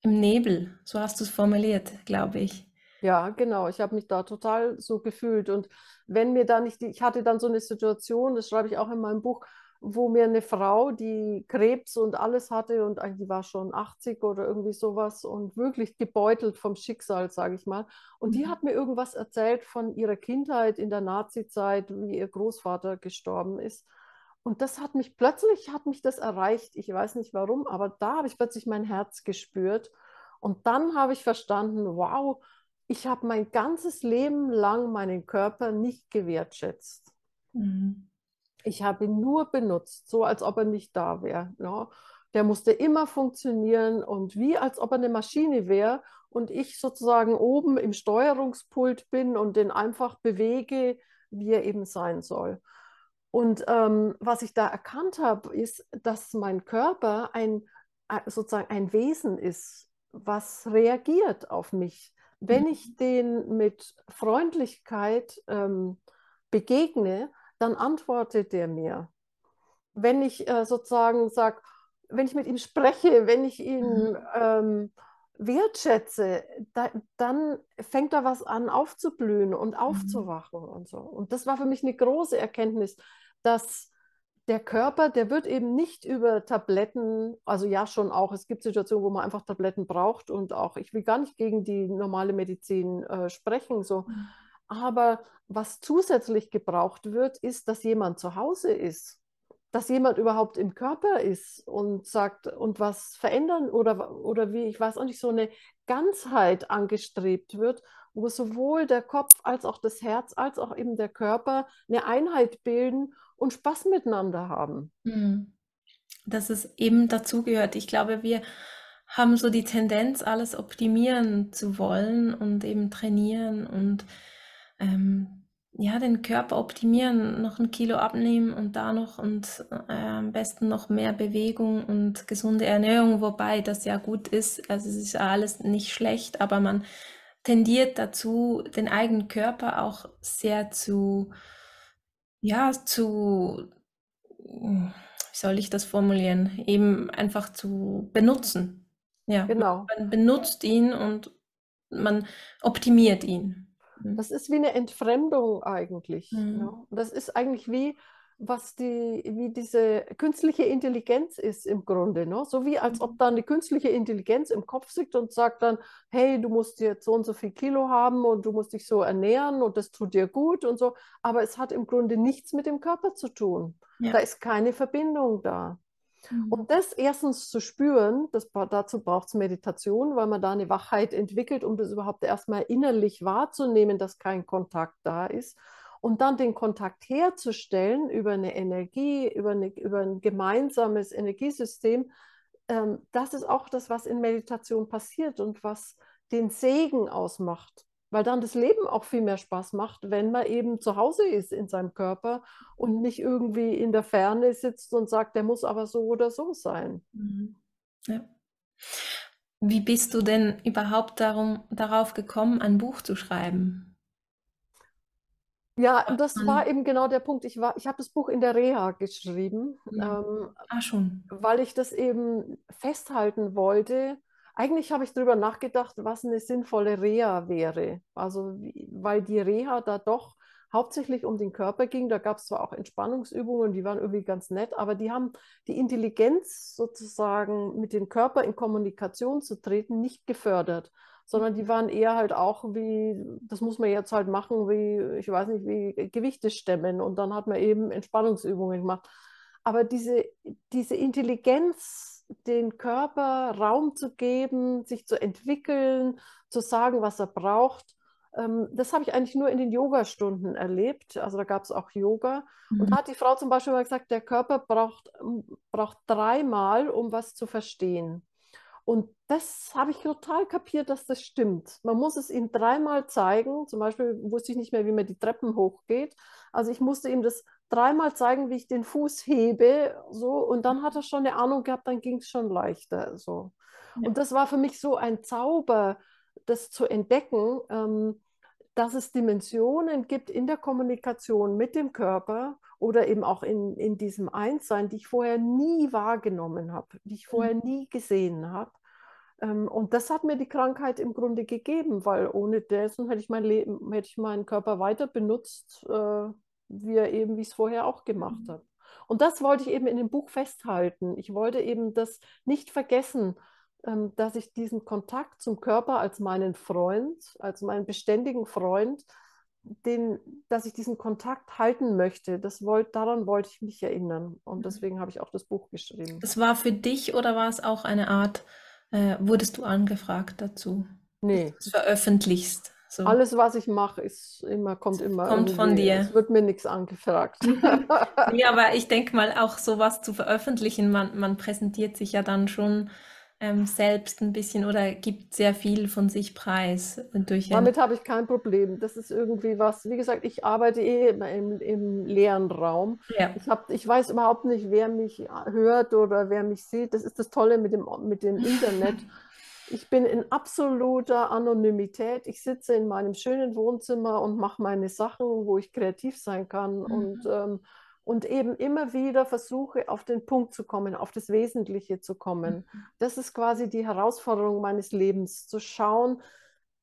im Nebel. So hast du es formuliert, glaube ich. Ja, genau. Ich habe mich da total so gefühlt. Und wenn mir da nicht, die, ich hatte dann so eine Situation, das schreibe ich auch in meinem Buch, wo mir eine Frau, die Krebs und alles hatte und eigentlich die war schon 80 oder irgendwie sowas und wirklich gebeutelt vom Schicksal, sage ich mal. Und die mhm. hat mir irgendwas erzählt von ihrer Kindheit in der Nazi-Zeit, wie ihr Großvater gestorben ist. Und das hat mich plötzlich, hat mich das erreicht. Ich weiß nicht warum, aber da habe ich plötzlich mein Herz gespürt. Und dann habe ich verstanden, wow, ich habe mein ganzes Leben lang meinen Körper nicht gewertschätzt. Mhm. Ich habe ihn nur benutzt, so als ob er nicht da wäre. Ne? Der musste immer funktionieren und wie als ob er eine Maschine wäre und ich sozusagen oben im Steuerungspult bin und den einfach bewege, wie er eben sein soll. Und ähm, was ich da erkannt habe, ist, dass mein Körper ein, äh, sozusagen ein Wesen ist, was reagiert auf mich. Wenn mhm. ich den mit Freundlichkeit ähm, begegne, dann antwortet der mir. Wenn ich äh, sozusagen sage, wenn ich mit ihm spreche, wenn ich ihn mhm. ähm, wertschätze, da, dann fängt da was an aufzublühen und mhm. aufzuwachen und so. Und das war für mich eine große Erkenntnis, dass der Körper, der wird eben nicht über Tabletten, also ja schon auch, es gibt Situationen, wo man einfach Tabletten braucht und auch, ich will gar nicht gegen die normale Medizin äh, sprechen, so. Mhm. Aber was zusätzlich gebraucht wird, ist, dass jemand zu Hause ist, dass jemand überhaupt im Körper ist und sagt und was verändern oder, oder wie, ich weiß auch nicht, so eine Ganzheit angestrebt wird, wo sowohl der Kopf als auch das Herz als auch eben der Körper eine Einheit bilden und Spaß miteinander haben. Hm. Dass es eben dazugehört. Ich glaube, wir haben so die Tendenz, alles optimieren zu wollen und eben trainieren und ähm, ja, den Körper optimieren, noch ein Kilo abnehmen und da noch und äh, am besten noch mehr Bewegung und gesunde Ernährung, wobei das ja gut ist. Also es ist alles nicht schlecht, aber man tendiert dazu, den eigenen Körper auch sehr zu ja, zu, wie soll ich das formulieren? Eben einfach zu benutzen. Ja, Genau. man benutzt ihn und man optimiert ihn. Mhm. Das ist wie eine Entfremdung eigentlich. Mhm. Ja. Das ist eigentlich wie, was die, wie diese künstliche Intelligenz ist im Grunde. Ne? So wie als ob mhm. da eine künstliche Intelligenz im Kopf sitzt und sagt dann, hey, du musst jetzt so und so viel Kilo haben und du musst dich so ernähren und das tut dir gut und so. Aber es hat im Grunde nichts mit dem Körper zu tun. Ja. Da ist keine Verbindung da. Mhm. Und das erstens zu spüren, das, dazu braucht es Meditation, weil man da eine Wachheit entwickelt, um das überhaupt erstmal innerlich wahrzunehmen, dass kein Kontakt da ist und dann den Kontakt herzustellen über eine Energie, über, eine, über ein gemeinsames Energiesystem, ähm, das ist auch das, was in Meditation passiert und was den Segen ausmacht. Weil dann das Leben auch viel mehr Spaß macht, wenn man eben zu Hause ist in seinem Körper und nicht irgendwie in der Ferne sitzt und sagt, der muss aber so oder so sein. Mhm. Ja. Wie bist du denn überhaupt darum, darauf gekommen, ein Buch zu schreiben? Ja, das war eben genau der Punkt. Ich ich habe das Buch in der Reha geschrieben, Ja. ähm, Ah, schon. weil ich das eben festhalten wollte. Eigentlich habe ich darüber nachgedacht, was eine sinnvolle Reha wäre. Also, weil die Reha da doch hauptsächlich um den Körper ging. Da gab es zwar auch Entspannungsübungen, die waren irgendwie ganz nett, aber die haben die Intelligenz sozusagen mit dem Körper in Kommunikation zu treten nicht gefördert sondern die waren eher halt auch wie, das muss man jetzt halt machen, wie, ich weiß nicht, wie Gewichte stemmen und dann hat man eben Entspannungsübungen gemacht. Aber diese, diese Intelligenz, den Körper Raum zu geben, sich zu entwickeln, zu sagen, was er braucht, ähm, das habe ich eigentlich nur in den Yoga-Stunden erlebt. Also da gab es auch Yoga. Mhm. Und da hat die Frau zum Beispiel gesagt, der Körper braucht, braucht dreimal, um was zu verstehen. Und das habe ich total kapiert, dass das stimmt. Man muss es ihm dreimal zeigen. Zum Beispiel wusste ich nicht mehr, wie man die Treppen hochgeht. Also ich musste ihm das dreimal zeigen, wie ich den Fuß hebe, so. Und dann hat er schon eine Ahnung gehabt, dann ging es schon leichter, so. Ja. Und das war für mich so ein Zauber, das zu entdecken, ähm, dass es Dimensionen gibt in der Kommunikation mit dem Körper oder eben auch in, in diesem Einssein, die ich vorher nie wahrgenommen habe, die ich vorher mhm. nie gesehen habe. Ähm, und das hat mir die Krankheit im Grunde gegeben, weil ohne dessen hätte ich mein Leben, hätte ich meinen Körper weiter benutzt, äh, wie er eben, wie ich es vorher auch gemacht mhm. habe. Und das wollte ich eben in dem Buch festhalten. Ich wollte eben das nicht vergessen, ähm, dass ich diesen Kontakt zum Körper als meinen Freund, als meinen beständigen Freund, den, dass ich diesen Kontakt halten möchte, das wollt, daran wollte ich mich erinnern. Und mhm. deswegen habe ich auch das Buch geschrieben. Das war für dich oder war es auch eine Art, äh, wurdest du angefragt dazu? Nee. Dass du veröffentlichst. So. Alles, was ich mache, ist immer, kommt immer. Kommt von dir. Es wird mir nichts angefragt. ja, aber ich denke mal, auch sowas zu veröffentlichen, man, man präsentiert sich ja dann schon ähm, selbst ein bisschen oder gibt sehr viel von sich preis. Durch Damit habe ich kein Problem. Das ist irgendwie was, wie gesagt, ich arbeite eh immer im, im leeren Raum. Ja. Ich, hab, ich weiß überhaupt nicht, wer mich hört oder wer mich sieht. Das ist das Tolle mit dem, mit dem Internet. Ich bin in absoluter Anonymität. Ich sitze in meinem schönen Wohnzimmer und mache meine Sachen, wo ich kreativ sein kann. Mhm. Und ähm, und eben immer wieder versuche, auf den Punkt zu kommen, auf das Wesentliche zu kommen. Mhm. Das ist quasi die Herausforderung meines Lebens, zu schauen,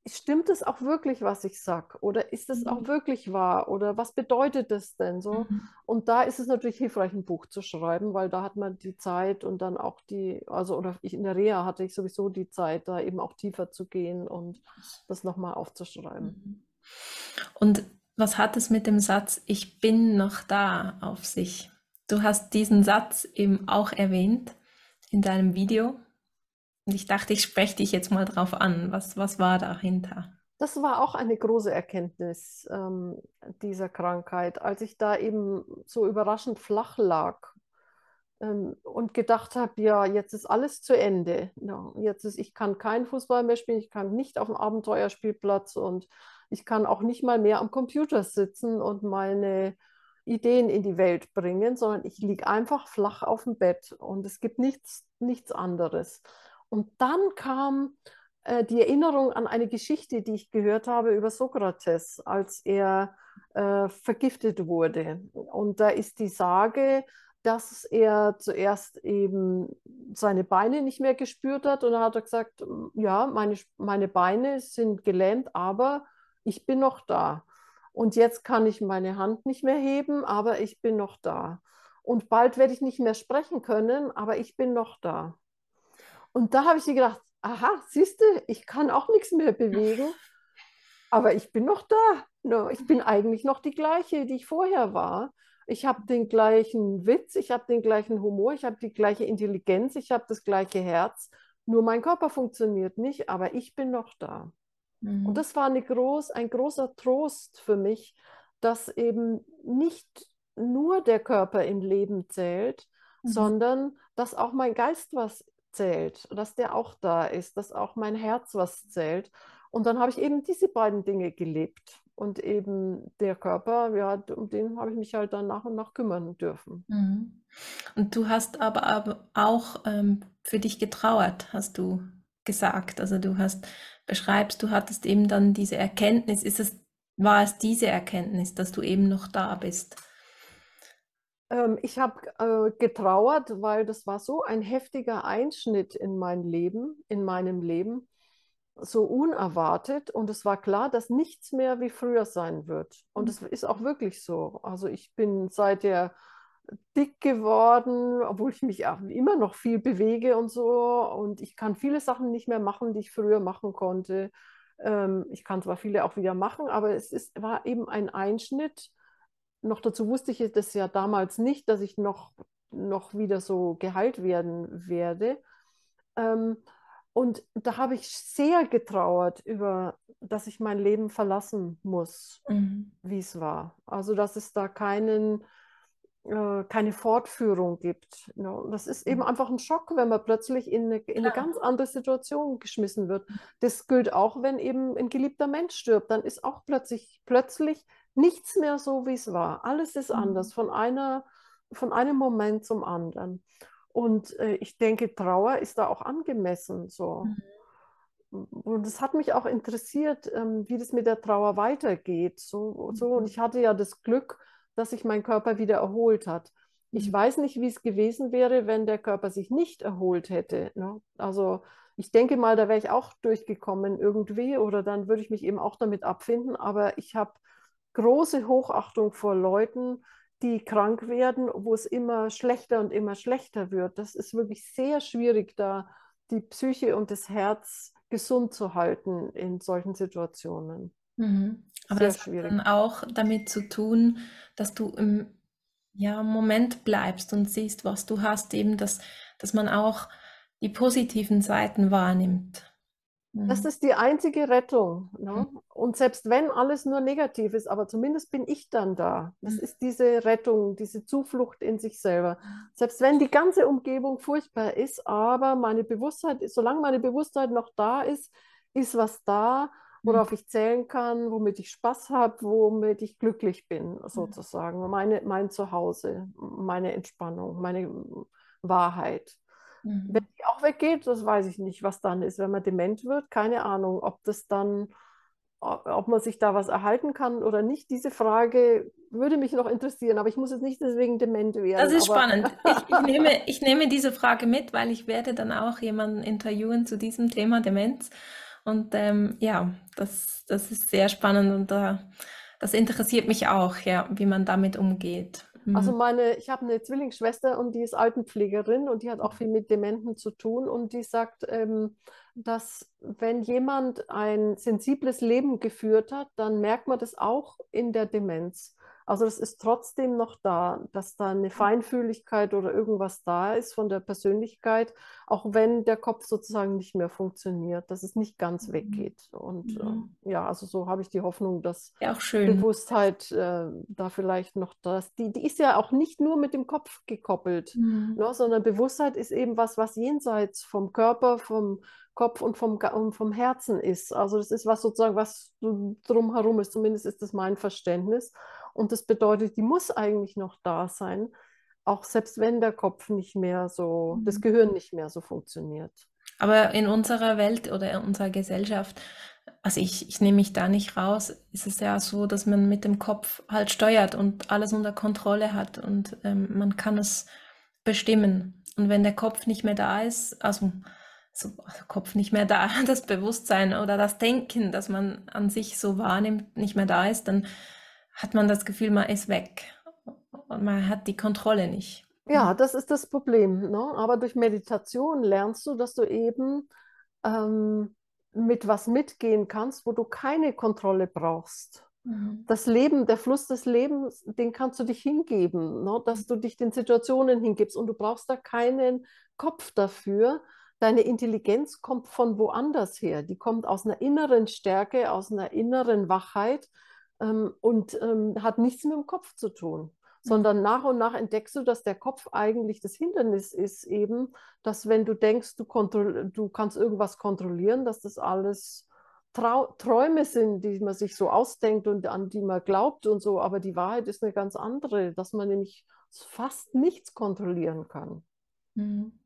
stimmt es auch wirklich, was ich sage? Oder ist es auch mhm. wirklich wahr? Oder was bedeutet das denn so? Mhm. Und da ist es natürlich hilfreich, ein Buch zu schreiben, weil da hat man die Zeit und dann auch die, also oder ich in der Reha hatte ich sowieso die Zeit, da eben auch tiefer zu gehen und das nochmal aufzuschreiben. Und was hat es mit dem Satz Ich bin noch da auf sich? Du hast diesen Satz eben auch erwähnt in deinem Video. Und ich dachte, ich spreche dich jetzt mal drauf an. Was, was war dahinter? Das war auch eine große Erkenntnis ähm, dieser Krankheit, als ich da eben so überraschend flach lag ähm, und gedacht habe, ja, jetzt ist alles zu Ende. Ja, jetzt ist, ich kann keinen Fußball mehr spielen, ich kann nicht auf dem Abenteuerspielplatz und ich kann auch nicht mal mehr am Computer sitzen und meine Ideen in die Welt bringen, sondern ich liege einfach flach auf dem Bett und es gibt nichts, nichts anderes. Und dann kam äh, die Erinnerung an eine Geschichte, die ich gehört habe über Sokrates, als er äh, vergiftet wurde. Und da ist die Sage, dass er zuerst eben seine Beine nicht mehr gespürt hat und dann hat er gesagt, ja, meine, meine Beine sind gelähmt, aber ich bin noch da. Und jetzt kann ich meine Hand nicht mehr heben, aber ich bin noch da. Und bald werde ich nicht mehr sprechen können, aber ich bin noch da. Und da habe ich gedacht, aha, siehst du, ich kann auch nichts mehr bewegen, aber ich bin noch da. Ich bin eigentlich noch die gleiche, die ich vorher war. Ich habe den gleichen Witz, ich habe den gleichen Humor, ich habe die gleiche Intelligenz, ich habe das gleiche Herz. Nur mein Körper funktioniert nicht, aber ich bin noch da. Mhm. Und das war groß, ein großer Trost für mich, dass eben nicht nur der Körper im Leben zählt, mhm. sondern dass auch mein Geist was zählt, dass der auch da ist, dass auch mein Herz was zählt. Und dann habe ich eben diese beiden Dinge gelebt. Und eben der Körper, ja, um den habe ich mich halt dann nach und nach kümmern dürfen. Mhm. Und du hast aber, auch ähm, für dich getrauert, hast du gesagt. Also du hast beschreibst, du hattest eben dann diese Erkenntnis. Ist es, war es diese Erkenntnis, dass du eben noch da bist? Ähm, ich habe äh, getrauert, weil das war so ein heftiger Einschnitt in mein Leben, in meinem Leben, so unerwartet. Und es war klar, dass nichts mehr wie früher sein wird. Und es ist auch wirklich so. Also ich bin seit der dick geworden, obwohl ich mich auch immer noch viel bewege und so. Und ich kann viele Sachen nicht mehr machen, die ich früher machen konnte. Ähm, ich kann zwar viele auch wieder machen, aber es ist, war eben ein Einschnitt. Noch dazu wusste ich das ja damals nicht, dass ich noch, noch wieder so geheilt werden werde. Ähm, und da habe ich sehr getrauert über, dass ich mein Leben verlassen muss, mhm. wie es war. Also, dass es da keinen keine Fortführung gibt. Ja, das ist eben mhm. einfach ein Schock, wenn man plötzlich in eine, in eine ganz andere Situation geschmissen wird. Das gilt auch, wenn eben ein geliebter Mensch stirbt. Dann ist auch plötzlich, plötzlich nichts mehr so, wie es war. Alles ist mhm. anders, von, einer, von einem Moment zum anderen. Und äh, ich denke, Trauer ist da auch angemessen. So. Mhm. Und es hat mich auch interessiert, ähm, wie das mit der Trauer weitergeht. So, so. Und mhm. ich hatte ja das Glück, dass sich mein Körper wieder erholt hat. Ich mhm. weiß nicht, wie es gewesen wäre, wenn der Körper sich nicht erholt hätte. Ne? Also ich denke mal, da wäre ich auch durchgekommen irgendwie oder dann würde ich mich eben auch damit abfinden. Aber ich habe große Hochachtung vor Leuten, die krank werden, wo es immer schlechter und immer schlechter wird. Das ist wirklich sehr schwierig, da die Psyche und das Herz gesund zu halten in solchen Situationen. Mhm. Aber Sehr das schwierig. hat dann auch damit zu tun, dass du im ja, Moment bleibst und siehst, was du hast, eben, dass, dass man auch die positiven Seiten wahrnimmt. Das mhm. ist die einzige Rettung. Ne? Mhm. Und selbst wenn alles nur negativ ist, aber zumindest bin ich dann da. Das mhm. ist diese Rettung, diese Zuflucht in sich selber. Selbst wenn die ganze Umgebung furchtbar ist, aber meine Bewusstheit, solange meine Bewusstheit noch da ist, ist was da worauf ich zählen kann, womit ich Spaß habe, womit ich glücklich bin, sozusagen. Meine, mein Zuhause, meine Entspannung, meine Wahrheit. Mhm. Wenn die auch weggeht, das weiß ich nicht, was dann ist. Wenn man dement wird, keine Ahnung, ob das dann, ob man sich da was erhalten kann oder nicht. Diese Frage würde mich noch interessieren, aber ich muss jetzt nicht deswegen dement werden. Das ist spannend. Ich, ich, nehme, ich nehme diese Frage mit, weil ich werde dann auch jemanden interviewen zu diesem Thema Demenz. Und ähm, ja, das, das ist sehr spannend und äh, das interessiert mich auch, ja, wie man damit umgeht. Mhm. Also meine, ich habe eine Zwillingsschwester und die ist Altenpflegerin und die hat auch viel mit Dementen zu tun und die sagt, ähm, dass wenn jemand ein sensibles Leben geführt hat, dann merkt man das auch in der Demenz. Also das ist trotzdem noch da, dass da eine Feinfühligkeit oder irgendwas da ist von der Persönlichkeit, auch wenn der Kopf sozusagen nicht mehr funktioniert, dass es nicht ganz mhm. weggeht. Und mhm. äh, ja, also so habe ich die Hoffnung, dass ja, Bewusstheit äh, da vielleicht noch das, die, die ist ja auch nicht nur mit dem Kopf gekoppelt, mhm. ne, sondern Bewusstheit ist eben was, was jenseits vom Körper, vom Kopf und vom, und vom Herzen ist. Also das ist was sozusagen, was drumherum ist. Zumindest ist das mein Verständnis. Und das bedeutet, die muss eigentlich noch da sein, auch selbst wenn der Kopf nicht mehr so, das mhm. Gehirn nicht mehr so funktioniert. Aber in unserer Welt oder in unserer Gesellschaft, also ich, ich nehme mich da nicht raus, ist es ja so, dass man mit dem Kopf halt steuert und alles unter Kontrolle hat und ähm, man kann es bestimmen. Und wenn der Kopf nicht mehr da ist, also so, also Kopf nicht mehr da, das Bewusstsein oder das Denken, das man an sich so wahrnimmt, nicht mehr da ist, dann hat man das Gefühl, man ist weg und man hat die Kontrolle nicht. Ja, das ist das Problem. Ne? Aber durch Meditation lernst du, dass du eben ähm, mit was mitgehen kannst, wo du keine Kontrolle brauchst. Mhm. Das Leben, der Fluss des Lebens, den kannst du dich hingeben, ne? dass du dich den Situationen hingibst und du brauchst da keinen Kopf dafür, deine Intelligenz kommt von woanders her. Die kommt aus einer inneren Stärke, aus einer inneren Wachheit ähm, und ähm, hat nichts mit dem Kopf zu tun. Sondern nach und nach entdeckst du, dass der Kopf eigentlich das Hindernis ist, eben, dass wenn du denkst, du, du kannst irgendwas kontrollieren, dass das alles Trau Träume sind, die man sich so ausdenkt und an die man glaubt und so. Aber die Wahrheit ist eine ganz andere, dass man nämlich fast nichts kontrollieren kann. Mhm.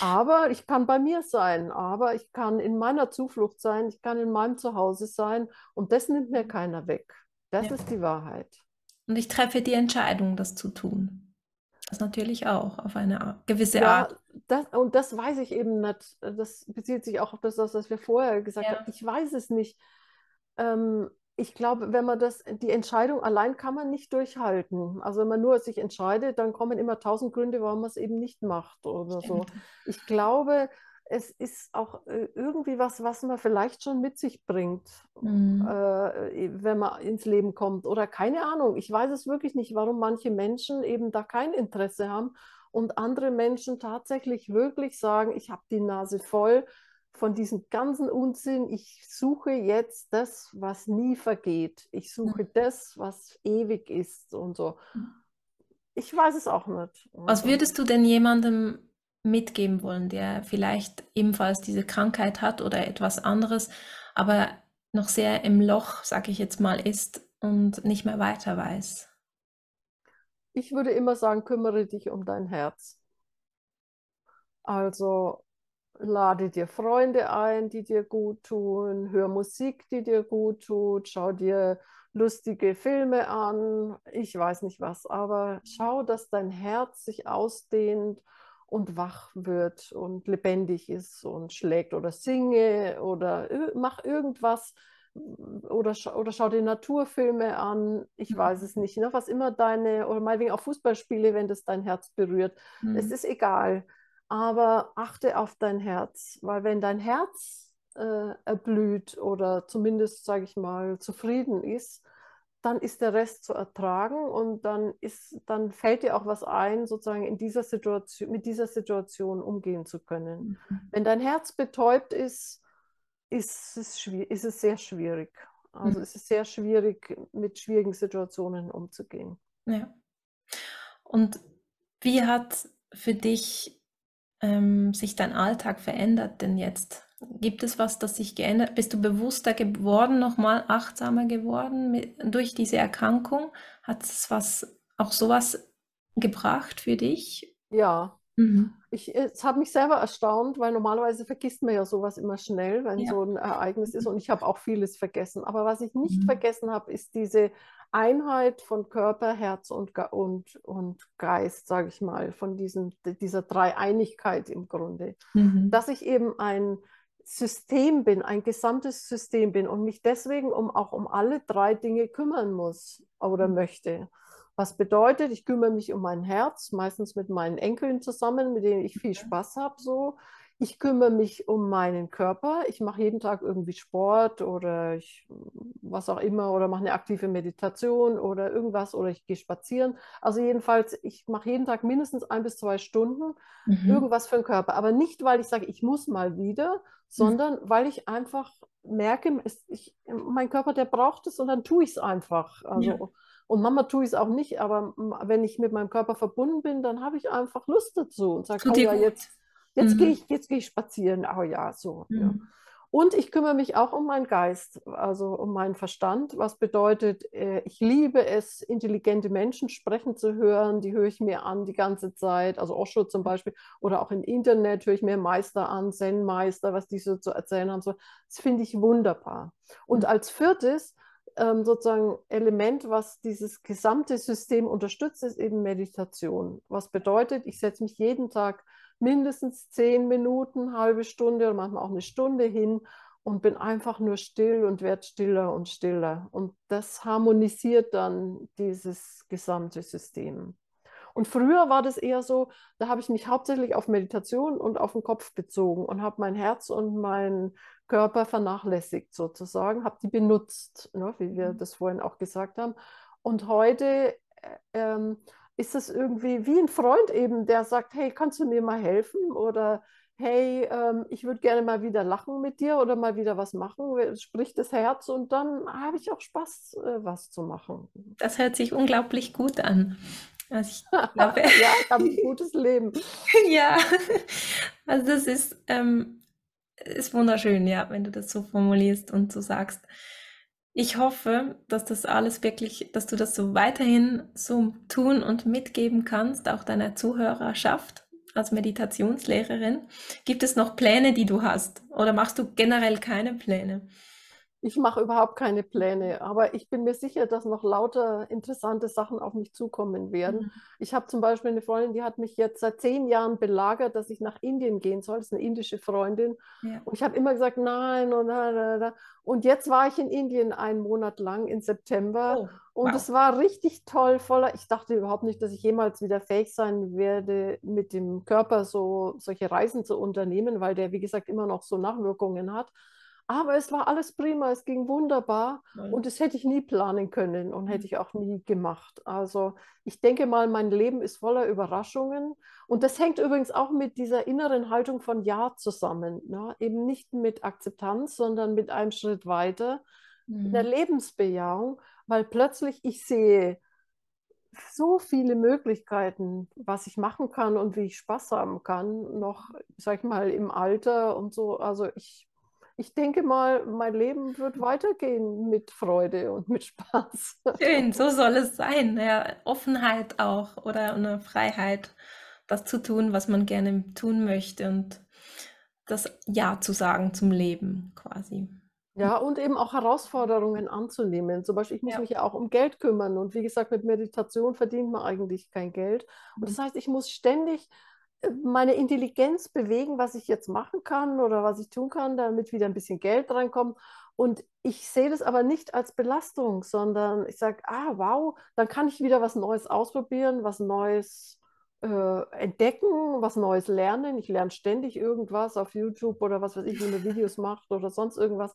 Aber ich kann bei mir sein, aber ich kann in meiner Zuflucht sein, ich kann in meinem Zuhause sein und das nimmt mir keiner weg. Das ja. ist die Wahrheit. Und ich treffe die Entscheidung, das zu tun. Das natürlich auch auf eine gewisse ja, Art. Das, und das weiß ich eben nicht. Das bezieht sich auch auf das, was wir vorher gesagt ja. haben. Ich weiß es nicht. Ähm, ich glaube, wenn man das, die Entscheidung allein kann man nicht durchhalten. Also wenn man nur sich entscheidet, dann kommen immer tausend Gründe, warum man es eben nicht macht oder Stimmt. so. Ich glaube, es ist auch äh, irgendwie was, was man vielleicht schon mit sich bringt, mhm. äh, wenn man ins Leben kommt. Oder keine Ahnung. Ich weiß es wirklich nicht, warum manche Menschen eben da kein Interesse haben und andere Menschen tatsächlich wirklich sagen, ich habe die Nase voll von diesem ganzen Unsinn, ich suche jetzt das, was nie vergeht. Ich suche mhm. das, was ewig ist und so. Ich weiß es auch nicht. Was Also, würdest du denn jemandem mitgeben wollen, der vielleicht ebenfalls diese Krankheit hat oder etwas anderes, aber noch sehr im Loch, sag ich jetzt mal, ist und nicht mehr weiter weiß? ich würde immer sagen, kümmere dich um dein Herz. Also lade dir Freunde ein, die dir gut tun, hör Musik, die dir gut tut, schau dir lustige Filme an, ich weiß nicht was, aber schau, dass dein Herz sich ausdehnt und wach wird und lebendig ist und schlägt oder singe oder mach irgendwas oder, oder schau dir Naturfilme an, ich weiß es nicht, ne? was immer deine, oder meinetwegen auch Fußballspiele, wenn das dein Herz berührt, mhm. es ist egal aber achte auf dein Herz, weil wenn dein Herz äh, erblüht oder zumindest, sage ich mal, zufrieden ist, dann ist der Rest zu ertragen und dann ist, dann fällt dir auch was ein, sozusagen in dieser Situation, mit dieser Situation umgehen zu können. Mhm. Wenn dein Herz betäubt ist, ist es, ist es sehr schwierig. Also mhm. es ist sehr schwierig, mit schwierigen Situationen umzugehen. Ja. Und wie hat für dich ähm, sich dein Alltag verändert denn jetzt? Gibt es was, das sich geändert? Bist du bewusster geworden, nochmal achtsamer geworden mit, durch diese Erkrankung? Hat es was, auch sowas gebracht für dich? Ja. Mhm. Ich, es hat mich selber erstaunt, weil normalerweise vergisst man ja sowas immer schnell, wenn ja. so ein Ereignis ist. Und ich habe auch vieles vergessen. Aber was ich nicht mhm. vergessen habe, ist diese Einheit von Körper, Herz und, und, und Geist, sage ich mal, von diesem, dieser Dreieinigkeit im Grunde. Mhm. Dass ich eben ein System bin, ein gesamtes System bin und mich deswegen um, auch um alle drei Dinge kümmern muss oder mhm. möchte. Was bedeutet, ich kümmere mich um mein Herz, meistens mit meinen Enkeln zusammen, mit denen ich viel Spaß habe, so. Ich kümmere mich um meinen Körper. Ich mache jeden Tag irgendwie Sport oder ich, was auch immer oder mache eine aktive Meditation oder irgendwas oder ich gehe spazieren. Also jedenfalls, ich mache jeden Tag mindestens ein bis zwei Stunden mhm. irgendwas für den Körper. Aber nicht, weil ich sage, ich muss mal wieder, sondern mhm. weil ich einfach merke, es, ich, mein Körper, der braucht es und dann tue ich es einfach. Also, ja. Und Mama tue ich es auch nicht, aber wenn ich mit meinem Körper verbunden bin, dann habe ich einfach Lust dazu und sage, oh ja, jetzt Jetzt mhm. gehe ich, jetzt gehe ich spazieren. Oh ja, so. Mhm. Ja. Und ich kümmere mich auch um meinen Geist, also um meinen Verstand, was bedeutet, äh, ich liebe es, intelligente Menschen sprechen zu hören, die höre ich mir an die ganze Zeit, also Osho zum Beispiel, oder auch im Internet höre ich mir Meister an, Zen-Meister, was die so zu erzählen haben. So. Das finde ich wunderbar. Und mhm. als viertes, ähm, sozusagen Element, was dieses gesamte System unterstützt, ist eben Meditation. Was bedeutet, ich setze mich jeden Tag mindestens zehn Minuten, halbe Stunde oder manchmal auch eine Stunde hin und bin einfach nur still und werde stiller und stiller. Und das harmonisiert dann dieses gesamte System. Und früher war das eher so, da habe ich mich hauptsächlich auf Meditation und auf den Kopf bezogen und habe mein Herz und meinen Körper vernachlässigt sozusagen, habe die benutzt, ne, wie wir mhm. das vorhin auch gesagt haben. Und heute äh, ähm, ist es irgendwie wie ein Freund eben, der sagt, hey, kannst du mir mal helfen? Oder hey, ähm, ich würde gerne mal wieder lachen mit dir oder mal wieder was machen, spricht das Herz und dann habe ich auch Spaß, äh, was zu machen. Das hört sich unglaublich gut an. Also ich glaube, ja, ich habe ein gutes Leben. ja, also das ist, ähm, ist wunderschön, ja, wenn du das so formulierst und so sagst. Ich hoffe, dass das alles wirklich, dass du das so weiterhin so tun und mitgeben kannst, auch deiner Zuhörerschaft als Meditationslehrerin. Gibt es noch Pläne, die du hast? Oder machst du generell keine Pläne? Ich mache überhaupt keine Pläne, aber ich bin mir sicher, dass noch lauter interessante Sachen auf mich zukommen werden. Mhm. Ich habe zum Beispiel eine Freundin, die hat mich jetzt seit zehn Jahren belagert, dass ich nach Indien gehen soll. Das ist eine indische Freundin. Ja. Und ich habe immer gesagt, nein und da, da, da. Und jetzt war ich in Indien einen Monat lang im September. Oh, und es war richtig toll, voller. Ich dachte überhaupt nicht, dass ich jemals wieder fähig sein werde, mit dem Körper so solche Reisen zu unternehmen, weil der, wie gesagt, immer noch so Nachwirkungen hat. Aber es war alles prima, es ging wunderbar Nein. und das hätte ich nie planen können und hätte mhm. ich auch nie gemacht. Also ich denke mal, mein Leben ist voller Überraschungen und das hängt übrigens auch mit dieser inneren Haltung von Ja zusammen. Ne? Eben nicht mit Akzeptanz, sondern mit einem Schritt weiter, mhm. der Lebensbejahung, weil plötzlich ich sehe so viele Möglichkeiten, was ich machen kann und wie ich Spaß haben kann, noch, sag ich mal, im Alter und so. Also ich, ich denke mal, mein Leben wird weitergehen mit Freude und mit Spaß. Schön, so soll es sein. Ja, Offenheit auch oder eine Freiheit, das zu tun, was man gerne tun möchte und das Ja zu sagen zum Leben quasi. Ja, und eben auch Herausforderungen anzunehmen. Zum Beispiel, ich muss Ja. mich ja auch um Geld kümmern. Und wie gesagt, mit Meditation verdient man eigentlich kein Geld. Und das Mhm. heißt, ich muss ständig meine Intelligenz bewegen, was ich jetzt machen kann oder was ich tun kann, damit wieder ein bisschen Geld reinkommt. Und ich sehe das aber nicht als Belastung, sondern ich sage, ah, wow, dann kann ich wieder was Neues ausprobieren, was Neues äh, entdecken, was Neues lernen. Ich lerne ständig irgendwas auf YouTube oder was weiß ich, wie man Videos macht oder sonst irgendwas.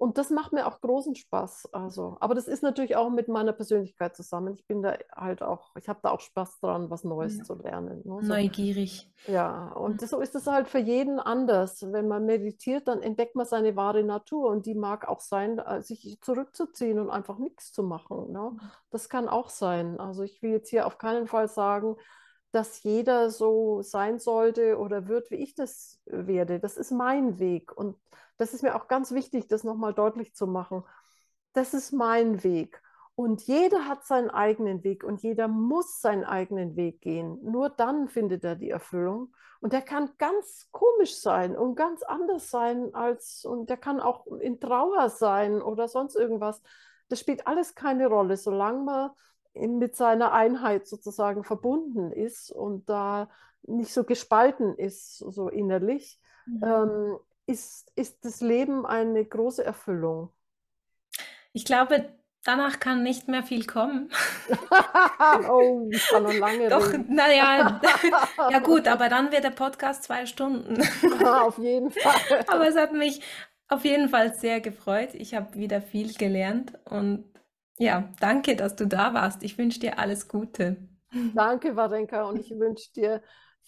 Und das macht mir auch großen Spaß. Also, aber das ist natürlich auch mit meiner Persönlichkeit zusammen. Ich bin da halt auch, ich habe da auch Spaß dran, was Neues Ja. zu lernen. Ne? So, Neugierig. ja, und so ist es halt für jeden anders. Wenn man meditiert, dann entdeckt man seine wahre Natur und die mag auch sein, äh, sich zurückzuziehen und einfach nichts zu machen. Ne? Das kann auch sein. Also ich will jetzt hier auf keinen Fall sagen, dass jeder so sein sollte oder wird, wie ich das werde. Das ist mein Weg. Und das ist mir auch ganz wichtig, das nochmal deutlich zu machen. Das ist mein Weg. Und jeder hat seinen eigenen Weg und jeder muss seinen eigenen Weg gehen. Nur dann findet er die Erfüllung. Und der kann ganz komisch sein und ganz anders sein als, und der kann auch in Trauer sein oder sonst irgendwas. Das spielt alles keine Rolle, solange man mit seiner Einheit sozusagen verbunden ist und da nicht so gespalten ist, so innerlich, Mhm. ähm, ist, ist das Leben eine große Erfüllung. Ich glaube, danach kann nicht mehr viel kommen. oh, ich kann noch lange Doch, naja, ja gut, aber dann wird der Podcast zwei Stunden. Ja, auf jeden Fall. Aber es hat mich auf jeden Fall sehr gefreut. Ich habe wieder viel gelernt und ja, danke, dass du da warst. Ich wünsche dir alles Gute. Danke, Warenka, und ich wünsche dir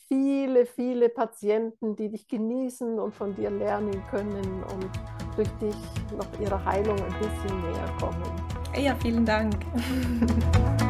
viele, viele Patienten, die dich genießen und von dir lernen können und durch dich noch ihrer Heilung ein bisschen näher kommen. Ja, vielen Dank.